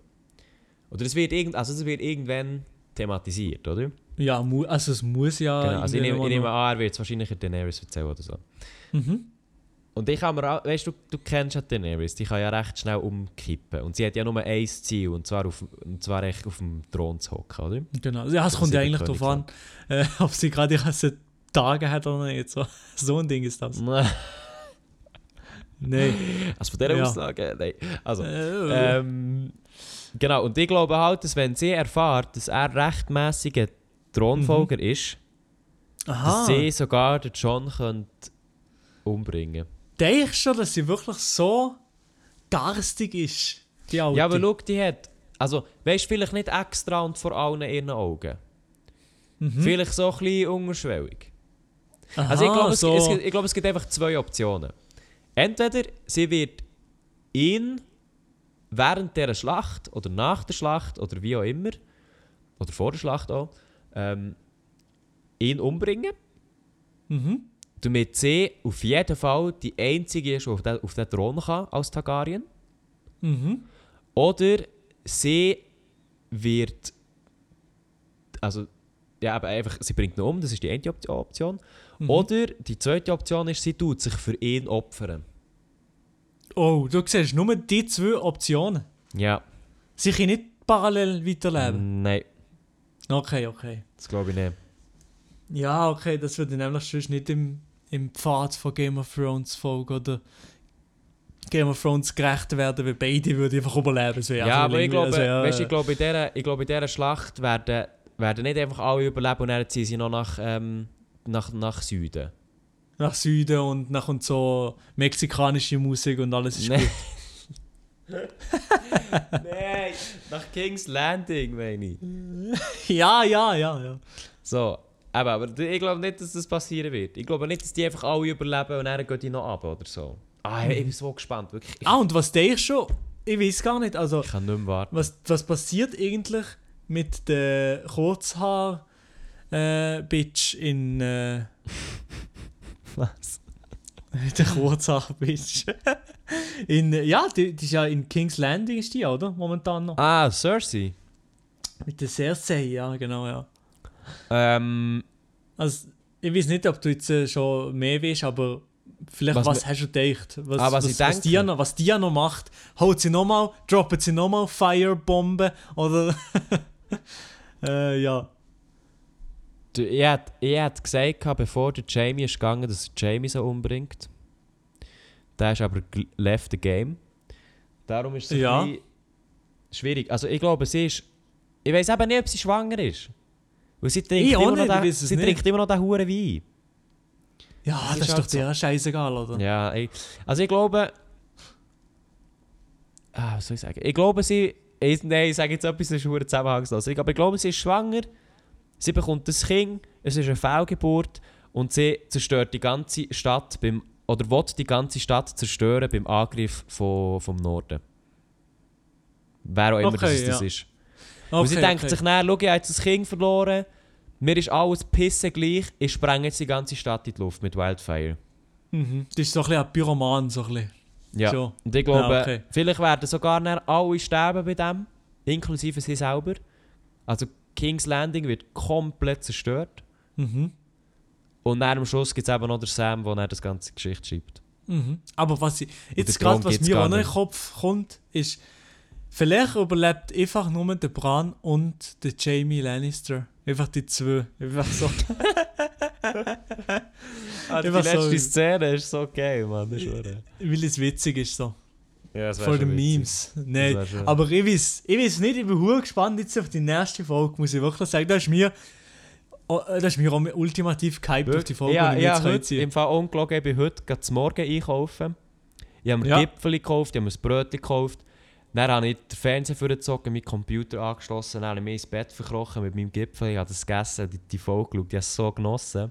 [SPEAKER 2] Oder es wird, irgend, also es wird irgendwann thematisiert, oder?
[SPEAKER 1] Ja, also es muss ja.
[SPEAKER 2] Genau. Also ich nehme, ich nehme an, er wird es wahrscheinlich in Daenerys erzählen oder so.
[SPEAKER 1] Mhm.
[SPEAKER 2] Und ich kann mir auch, weißt du, du kennst ja Daenerys, die kann ja recht schnell umkippen. Und sie hat ja nur ein Ziel, und zwar, auf, und zwar echt auf dem Thron zu hocken, oder?
[SPEAKER 1] Genau. Ja, es kommt ja eigentlich darauf an, äh, ob sie gerade ihre Tage hat oder nicht. So, so ein Ding ist das. Nein.
[SPEAKER 2] Also von dieser
[SPEAKER 1] Ja.
[SPEAKER 2] Aussage, nein. Also,
[SPEAKER 1] Äh,
[SPEAKER 2] ähm, genau, und ich glaube halt, dass wenn sie erfährt, dass er rechtmäßiger Thronfolger ist, dass
[SPEAKER 1] aha.
[SPEAKER 2] sie sogar den John könnte umbringen
[SPEAKER 1] Denkst du, dass sie wirklich so garstig ist? Die Alte?
[SPEAKER 2] Ja, aber schau, die hat, also, weißt du, vielleicht nicht extra und vor allen ihren Augen.
[SPEAKER 1] Mhm.
[SPEAKER 2] Vielleicht so ein bisschen unterschwellig.
[SPEAKER 1] Aha,
[SPEAKER 2] Also ich glaube, es,
[SPEAKER 1] so.
[SPEAKER 2] es, gibt- ich glaube, es gibt einfach zwei Optionen. Entweder sie wird ihn während dieser Schlacht oder nach der Schlacht oder wie auch immer, oder vor der Schlacht auch, ähm, ihn umbringen,
[SPEAKER 1] Mhm.
[SPEAKER 2] damit sie auf jeden Fall die einzige ist, die auf den, auf den Thron kann als Targaryen.
[SPEAKER 1] Mhm.
[SPEAKER 2] Oder sie wird. Also, ja, aber einfach, sie bringt ihn um, das ist die eine Op- Option.
[SPEAKER 1] Mhm.
[SPEAKER 2] Oder die zweite Option ist, sie tut sich für ihn opfern.
[SPEAKER 1] Oh, du siehst nur die zwei Optionen.
[SPEAKER 2] Ja.
[SPEAKER 1] Sie können nicht parallel weiterleben.
[SPEAKER 2] Nein,
[SPEAKER 1] Okay, okay.
[SPEAKER 2] das glaube ich nicht.
[SPEAKER 1] Ja, okay, das würde nämlich sonst nicht im, im Pfad von Game of Thrones folgen oder Game of Thrones gerecht werden, weil beide würden einfach überleben. Wäre
[SPEAKER 2] Ja, aber ich glaube,
[SPEAKER 1] also, ja,
[SPEAKER 2] weißt, ich glaube, in dieser, ich glaube, in dieser Schlacht werden, werden nicht einfach alle überleben und dann ziehen sie noch nach, ähm, nach, nach Süden.
[SPEAKER 1] nach Süden und nach und so mexikanische Musik und alles ist
[SPEAKER 2] Nee.
[SPEAKER 1] gut.
[SPEAKER 2] Nein, nach King's Landing, meine ich.
[SPEAKER 1] ja, ja, ja, ja.
[SPEAKER 2] So, aber, aber ich glaube nicht, dass das passieren wird. Ich glaube nicht, dass die einfach alle überleben und dann gehen die noch ab oder so. Ah, ich bin so gespannt, wirklich. Ich,
[SPEAKER 1] Ah, und was denkst du? Ich weiß gar nicht. Also,
[SPEAKER 2] ich kann nicht mehr warten.
[SPEAKER 1] was, was passiert eigentlich mit der Kurzhaar äh, Bitch in äh,
[SPEAKER 2] Was?
[SPEAKER 1] der Kurzhaar Bitch. In äh, ja die, die ist ja in King's Landing ist die oder? Momentan noch.
[SPEAKER 2] Ah, Cersei.
[SPEAKER 1] mit der Cersei ja genau ja.
[SPEAKER 2] Ähm,
[SPEAKER 1] also ich weiß nicht ob du jetzt äh, schon mehr weißt aber vielleicht
[SPEAKER 2] Was
[SPEAKER 1] was, hast du gedacht? Was,
[SPEAKER 2] Ah, was
[SPEAKER 1] was, was,
[SPEAKER 2] denke?
[SPEAKER 1] die noch, was die noch macht? Haut sie nochmal droppen sie nochmal Firebombe? Oder? Äh, ja
[SPEAKER 2] du, ich hätte ich hätt gesagt, bevor der Jamie ist gegangen, dass er Jamie so umbringt. Der ist aber left the game. Darum ist es
[SPEAKER 1] Ja.
[SPEAKER 2] schwierig. Also ich glaube, sie ist... Ich weiß eben nicht, ob sie schwanger ist. Weil sie trinkt,
[SPEAKER 1] Ich
[SPEAKER 2] immer, noch
[SPEAKER 1] ich
[SPEAKER 2] den,
[SPEAKER 1] es
[SPEAKER 2] sie trinkt immer noch den Huren Wein.
[SPEAKER 1] ja
[SPEAKER 2] Das
[SPEAKER 1] das,
[SPEAKER 2] ist
[SPEAKER 1] ist doch der scheißegal oder
[SPEAKER 2] Ja, ey. Also ich glaube. Ah, was soll ich sagen? Ich glaube, sie. Ich, nein, ich sage jetzt etwas, das ist zusammenhangslos. Ich, aber ich glaube, sie ist schwanger, sie bekommt das Kind, es ist eine Fehlgeburt und sie zerstört die ganze Stadt beim. Oder will die ganze Stadt zerstören beim Angriff von, vom Norden. Wer auch immer
[SPEAKER 1] Okay,
[SPEAKER 2] das, das
[SPEAKER 1] ja.
[SPEAKER 2] ist. und sie denkt sich dann, schau, ich habe jetzt das Kind verloren, mir ist alles pissen gleich, ich spreng jetzt die ganze Stadt in die Luft mit Wildfire.
[SPEAKER 1] mhm. das ist so ein bisschen ein Pyroman so ein bisschen
[SPEAKER 2] Ja.
[SPEAKER 1] So.
[SPEAKER 2] Und ich glaube,
[SPEAKER 1] Ja, okay.
[SPEAKER 2] vielleicht werden sogar alle sterben bei dem, inklusive sie selber. Also King's Landing wird komplett zerstört.
[SPEAKER 1] mhm.
[SPEAKER 2] Und dann am Schluss gibt es eben noch den Sam, der das ganze Geschichte schreibt.
[SPEAKER 1] Mhm. Aber was ich, jetzt gerade was mir auch noch in den. Kopf kommt, ist, vielleicht überlebt einfach nur der Bran und der Jamie Lannister. Einfach die zwei. Einfach so.
[SPEAKER 2] Ah,
[SPEAKER 1] die letzte
[SPEAKER 2] Szene ist so geil, Mann. Das ist
[SPEAKER 1] weil es witzig ist so.
[SPEAKER 2] Ja, das
[SPEAKER 1] Vor den Memes. Nein. Aber ich weiß, ich weiß nicht, ich bin hure gespannt jetzt auf die nächste Folge, muss ich wirklich sagen. Da ist mir, oh, äh, da ist mir ultimativ gehypt auf die Folge,
[SPEAKER 2] ja,
[SPEAKER 1] die ich
[SPEAKER 2] ja,
[SPEAKER 1] jetzt
[SPEAKER 2] heute, im Fall ungelogen, ich bin heute gerade zum Morgen einkaufen. Ich habe mir
[SPEAKER 1] Ja.
[SPEAKER 2] Gipfel gekauft, ich habe mir ein Brötchen gekauft. Dann habe ich den Fernseher vorgezogen, meinen Computer angeschlossen, dann habe ich mich ins Bett verkrochen mit meinem Gipfel. Ich habe das gegessen, die, die Folge geschaut, ich habe es so genossen.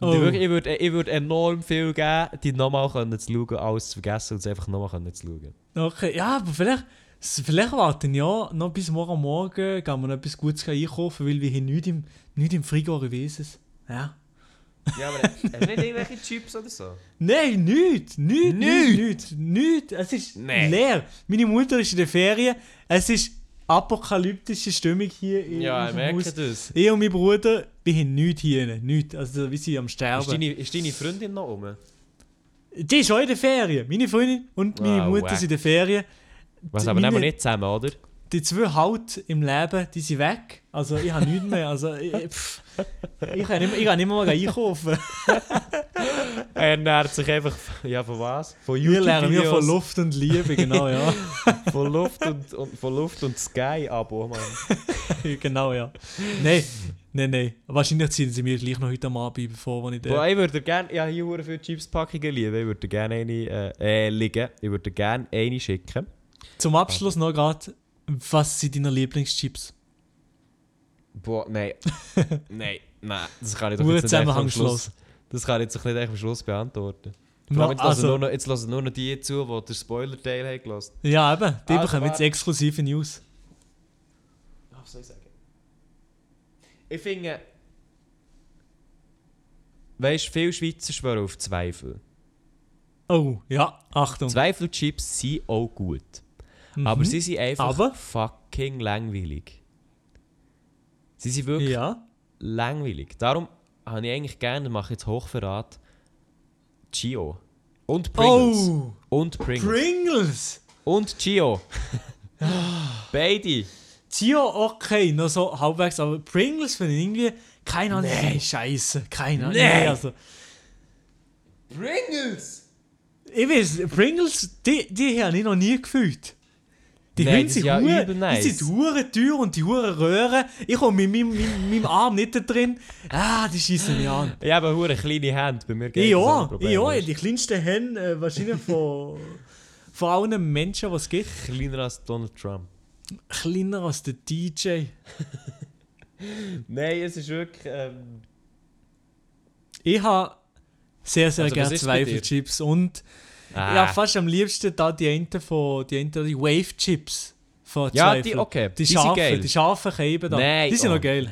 [SPEAKER 1] Oh.
[SPEAKER 2] ich, würde, ich würde enorm viel geben, die nochmal zu schauen, alles zu vergessen und es einfach nochmal zu schauen.
[SPEAKER 1] Okay, ja, aber vielleicht, vielleicht warten ja noch bis morgen Morgen, gehen wir noch etwas Gutes einkaufen, weil wir hier nichts im, nichts im Frigo es. Ja.
[SPEAKER 2] Ja, aber hast du nicht irgendwelche Chips oder so?
[SPEAKER 1] Nein, nichts, nichts,
[SPEAKER 2] Nichts?
[SPEAKER 1] nichts. Es ist
[SPEAKER 2] Nee.
[SPEAKER 1] leer. Meine Mutter ist in der Ferien, es ist apokalyptische Stimmung hier in
[SPEAKER 2] Ja, ich merke
[SPEAKER 1] Haus.
[SPEAKER 2] das.
[SPEAKER 1] Ich und mein Bruder, wir haben nichts hier, nichts. Also wir sind am
[SPEAKER 2] Ist
[SPEAKER 1] Sterben.
[SPEAKER 2] deine, ist deine Freundin noch rum?
[SPEAKER 1] Die ist auch in der Ferien. Meine Freundin und meine
[SPEAKER 2] Ah,
[SPEAKER 1] Mutter
[SPEAKER 2] wack.
[SPEAKER 1] sind in der Ferien.
[SPEAKER 2] Was, aber nehmen wir
[SPEAKER 1] meine-
[SPEAKER 2] nicht zusammen, oder?
[SPEAKER 1] Die zwei Halt im Leben, die sind weg. Also ich habe nichts mehr. Also ich, pff, ich kann nicht, mehr- ich kann nicht mehr mal einkaufen.
[SPEAKER 2] Er ernährt sich einfach, ja, von was? Von
[SPEAKER 1] Wir lernen wir von Luft und Liebe, genau, ja.
[SPEAKER 2] Von Luft und, und, von Luft und Sky-Abo, Mann.
[SPEAKER 1] genau, ja. Nein, nein, nein. Wahrscheinlich ziehen sie mir gleich noch heute am Abend, bevor ich
[SPEAKER 2] Boah,
[SPEAKER 1] da...
[SPEAKER 2] ich würde gerne, ja, hier hure viele Chips-Packungen lieben. Ich würde gerne eine, äh, äh, liegen. Ich würde gerne eine schicken.
[SPEAKER 1] Zum Abschluss noch gerade, was sind deine Lieblingschips?
[SPEAKER 2] Boah, nein. nein, nein. Das kann ich doch jetzt nicht einfach am. Schluss. Das kann ich jetzt nicht einfach am Schluss beantworten.
[SPEAKER 1] Ma-
[SPEAKER 2] jetzt, hören
[SPEAKER 1] also-
[SPEAKER 2] nur noch, jetzt hören nur noch die zu, die den Spoiler-Teil haben gelassen.
[SPEAKER 1] Ja, eben. Die
[SPEAKER 2] Also,
[SPEAKER 1] bekommen jetzt exklusive News.
[SPEAKER 2] Was soll ich sagen? Ich finde. Weißt du, viele Schweizer schwören auf Zweifel.
[SPEAKER 1] Oh, ja, Achtung.
[SPEAKER 2] Zweifelchips sind auch gut.
[SPEAKER 1] Mhm.
[SPEAKER 2] Aber sie sind einfach
[SPEAKER 1] Aber?
[SPEAKER 2] fucking langweilig. Sie sind wirklich
[SPEAKER 1] Ja.
[SPEAKER 2] langweilig. Darum habe ich eigentlich gerne, mache ich jetzt Hochverrat, Chio. Und Pringles.
[SPEAKER 1] Oh,
[SPEAKER 2] Und Pringles.
[SPEAKER 1] Pringles.
[SPEAKER 2] Und Chio. Beide.
[SPEAKER 1] Tio, okay, noch so halbwegs, aber Pringles finde ich irgendwie, keine Ahnung, nee. scheiße, keine Ahnung.
[SPEAKER 2] Nee.
[SPEAKER 1] Nee, also,
[SPEAKER 2] Pringles!
[SPEAKER 1] ich weiß, Pringles, die, die habe ich noch nie gefühlt. Die
[SPEAKER 2] Nein,
[SPEAKER 1] sind
[SPEAKER 2] ja
[SPEAKER 1] hure-
[SPEAKER 2] übel nice.
[SPEAKER 1] Die sind hure teuer und die hure Röhren. Ich komme mit meinem, meinem, meinem Arm nicht da drin. Ah, die schießen mich an.
[SPEAKER 2] Ich habe eine kleine Hand, bei mir geht
[SPEAKER 1] Ich
[SPEAKER 2] das
[SPEAKER 1] ich auch. Die kleinsten Hände äh, wahrscheinlich von, von allen Menschen, die es gibt.
[SPEAKER 2] Kleiner als Donald Trump.
[SPEAKER 1] Kleiner als der DJ.
[SPEAKER 2] Nein, es ist wirklich. Ähm,
[SPEAKER 1] Ich habe sehr, sehr
[SPEAKER 2] Also,
[SPEAKER 1] gerne? Zweifelchips und
[SPEAKER 2] ah.
[SPEAKER 1] ja, fast am liebsten da die einen von die, einen, die Wave Chips von
[SPEAKER 2] Ja,
[SPEAKER 1] Zweifel.
[SPEAKER 2] die, okay.
[SPEAKER 1] Die,
[SPEAKER 2] sind
[SPEAKER 1] scharfen,
[SPEAKER 2] geil.
[SPEAKER 1] die scharfen Scheiben da.
[SPEAKER 2] Nein,
[SPEAKER 1] die sind
[SPEAKER 2] oh,
[SPEAKER 1] noch geil.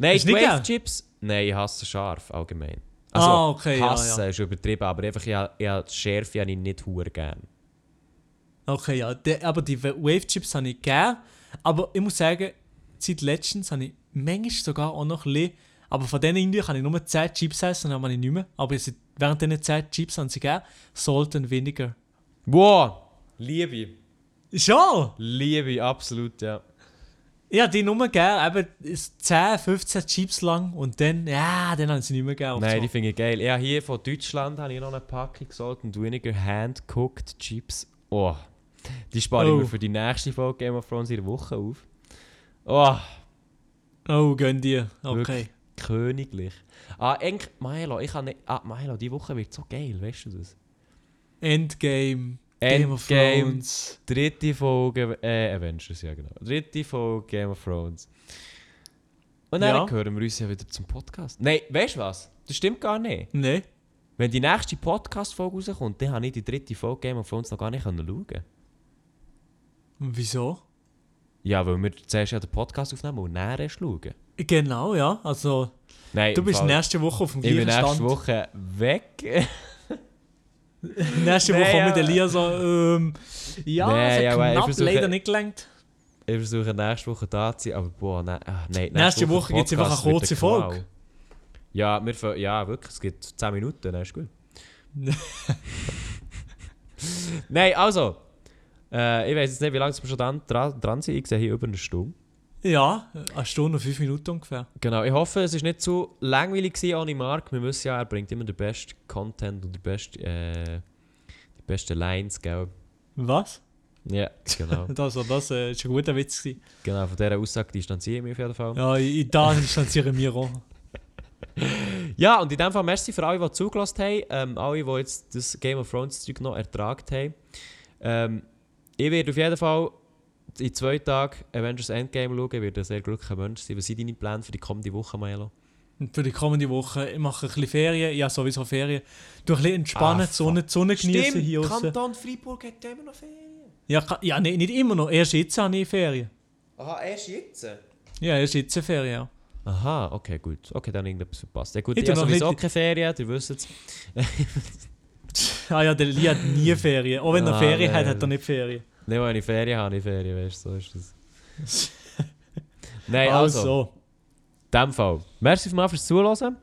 [SPEAKER 2] Nein,
[SPEAKER 1] Ist
[SPEAKER 2] die Wave
[SPEAKER 1] gern?
[SPEAKER 2] Chips. Nein, ich hasse scharf allgemein.
[SPEAKER 1] Ah, okay, ja,
[SPEAKER 2] hasse
[SPEAKER 1] ja.
[SPEAKER 2] ist übertrieben, aber einfach, ich, ich, die Schärfe habe ich nicht hure gern.
[SPEAKER 1] Okay, ja. Die, aber die Wave Chips habe ich gerne. Aber ich muss sagen, seit letztens habe ich manchmal sogar auch noch ein bisschen, aber von denen Indien kann ich nur 10 Chips essen, dann habe ich nicht mehr. Aber während diesen 10 Chips haben sie Salt and Vinegar.
[SPEAKER 2] Wow! Liebe.
[SPEAKER 1] Schon!
[SPEAKER 2] Liebe, absolut, ja.
[SPEAKER 1] Ja, die nur gerne, eben 10, 15 Chips lang und dann, ja, dann haben sie nicht mehr gerne.
[SPEAKER 2] Nein, die finde ich geil. Ja, hier von Deutschland habe ich noch eine Packung Salt and Vinegar Hand-Cooked Chips. Oh, die spare ich
[SPEAKER 1] Oh.
[SPEAKER 2] mir für die nächste Folge Game of Thrones in der Woche auf. Oh,
[SPEAKER 1] Oh, gönn dir. Okay.
[SPEAKER 2] Wirklich. königlich. Ah, eigentlich, Milo, ich nicht... Ah, Milo, die Woche wird so geil, weißt du das?
[SPEAKER 1] Endgame. Game of
[SPEAKER 2] Endgame.
[SPEAKER 1] Thrones.
[SPEAKER 2] Dritte Folge, äh, Avengers, ja genau. Dritte Folge Game of Thrones. Und dann
[SPEAKER 1] Ja.
[SPEAKER 2] hören wir uns ja wieder zum Podcast. Nein, weißt du was? Das stimmt gar nicht.
[SPEAKER 1] Nein.
[SPEAKER 2] Wenn die nächste Podcast-Folge rauskommt, dann habe ich die dritte Folge Game of Thrones noch gar nicht können schauen
[SPEAKER 1] Wieso?
[SPEAKER 2] Ja, weil wir zuerst ja den Podcast aufnehmen und erst schauen.
[SPEAKER 1] Genau, ja. Also,
[SPEAKER 2] Nein,
[SPEAKER 1] du bist
[SPEAKER 2] Fall-
[SPEAKER 1] nächste Woche auf dem
[SPEAKER 2] Ich bin
[SPEAKER 1] gleichen
[SPEAKER 2] nächste
[SPEAKER 1] Stand.
[SPEAKER 2] Woche weg.
[SPEAKER 1] Nächste
[SPEAKER 2] Nee,
[SPEAKER 1] Woche
[SPEAKER 2] ja.
[SPEAKER 1] mit Elia so, ähm, ja,
[SPEAKER 2] Nee,
[SPEAKER 1] es hat
[SPEAKER 2] ja, ich
[SPEAKER 1] knapp
[SPEAKER 2] versuche-
[SPEAKER 1] leider nicht gelangt.
[SPEAKER 2] Ich versuche nächste Woche da zu sein, aber boah, nein, ah, nein
[SPEAKER 1] Nächste Woche gibt's einfach eine
[SPEAKER 2] Podcast wird
[SPEAKER 1] kurze. Folge.
[SPEAKER 2] Ja, wir, ja, wirklich, es gibt 10 Minuten, dann ist gut. nein, also, äh, ich weiß jetzt nicht, wie lange wir schon dran, dran, dran sind. Ich sehe hier über eine Stunde.
[SPEAKER 1] Ja, eine Stunde und fünf Minuten ungefähr.
[SPEAKER 2] Genau, ich hoffe, es war nicht zu langweilig ohne Mark. Wir wissen ja, er bringt immer den besten Content und die, beste, äh, die besten Lines, gell?
[SPEAKER 1] Was?
[SPEAKER 2] Ja, genau.
[SPEAKER 1] Das, das äh, ist ein guter Witz. Gewesen.
[SPEAKER 2] genau, von dieser Aussage distanziere ich mich auf jeden Fall.
[SPEAKER 1] Ja, ich, da distanziere wir auch.
[SPEAKER 2] Ja, und in dem Fall merci für alle, die zugelassen haben. Ähm, alle, die jetzt das Game of Thrones Zeug noch ertragen haben. Ähm, ich werde auf jeden Fall in zwei Tagen Avengers Endgame schauen. Ich werde ein sehr glücklicher Mensch sein. Was sind deine Pläne für die kommende Woche, Milo?
[SPEAKER 1] Für die kommende Woche, ich mache ein bisschen Ferien. Ja, sowieso Ferien. Du ein bisschen entspannen,
[SPEAKER 2] Ah,
[SPEAKER 1] die Sonne, die Sonne genießen hier raus.
[SPEAKER 2] Kanton Freiburg hat immer noch Ferien.
[SPEAKER 1] Ja, ja nicht, nicht immer noch. Erst jetzt habe ich Ferien.
[SPEAKER 2] Aha, erst jetzt?
[SPEAKER 1] Ja, erst jetzt Ferien, ja.
[SPEAKER 2] Aha, okay, gut. Okay, dann irgendetwas verpasst. Ja gut,
[SPEAKER 1] Ich
[SPEAKER 2] ich, habe sowieso keine Ferien, ihr wisst es.
[SPEAKER 1] Ah ja, der Lee hat nie Ferien. Auch wenn er
[SPEAKER 2] Ah,
[SPEAKER 1] Ferien hat,
[SPEAKER 2] nein.
[SPEAKER 1] hat er nicht Ferien.
[SPEAKER 2] Nicht, wenn ich Ferien habe, ich Ferien, weißt du, so ist das. Nein, also,
[SPEAKER 1] Also,
[SPEAKER 2] in dem Fall. Merci mal fürs Zuhören.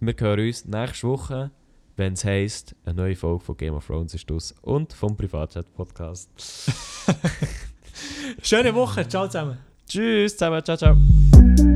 [SPEAKER 2] Wir hören uns nächste Woche, wenn es heisst, eine neue Folge von Game of Thrones ist aus und vom Privatchat-Podcast.
[SPEAKER 1] schöne Woche. Ciao zusammen.
[SPEAKER 2] Tschüss zusammen, ciao, ciao.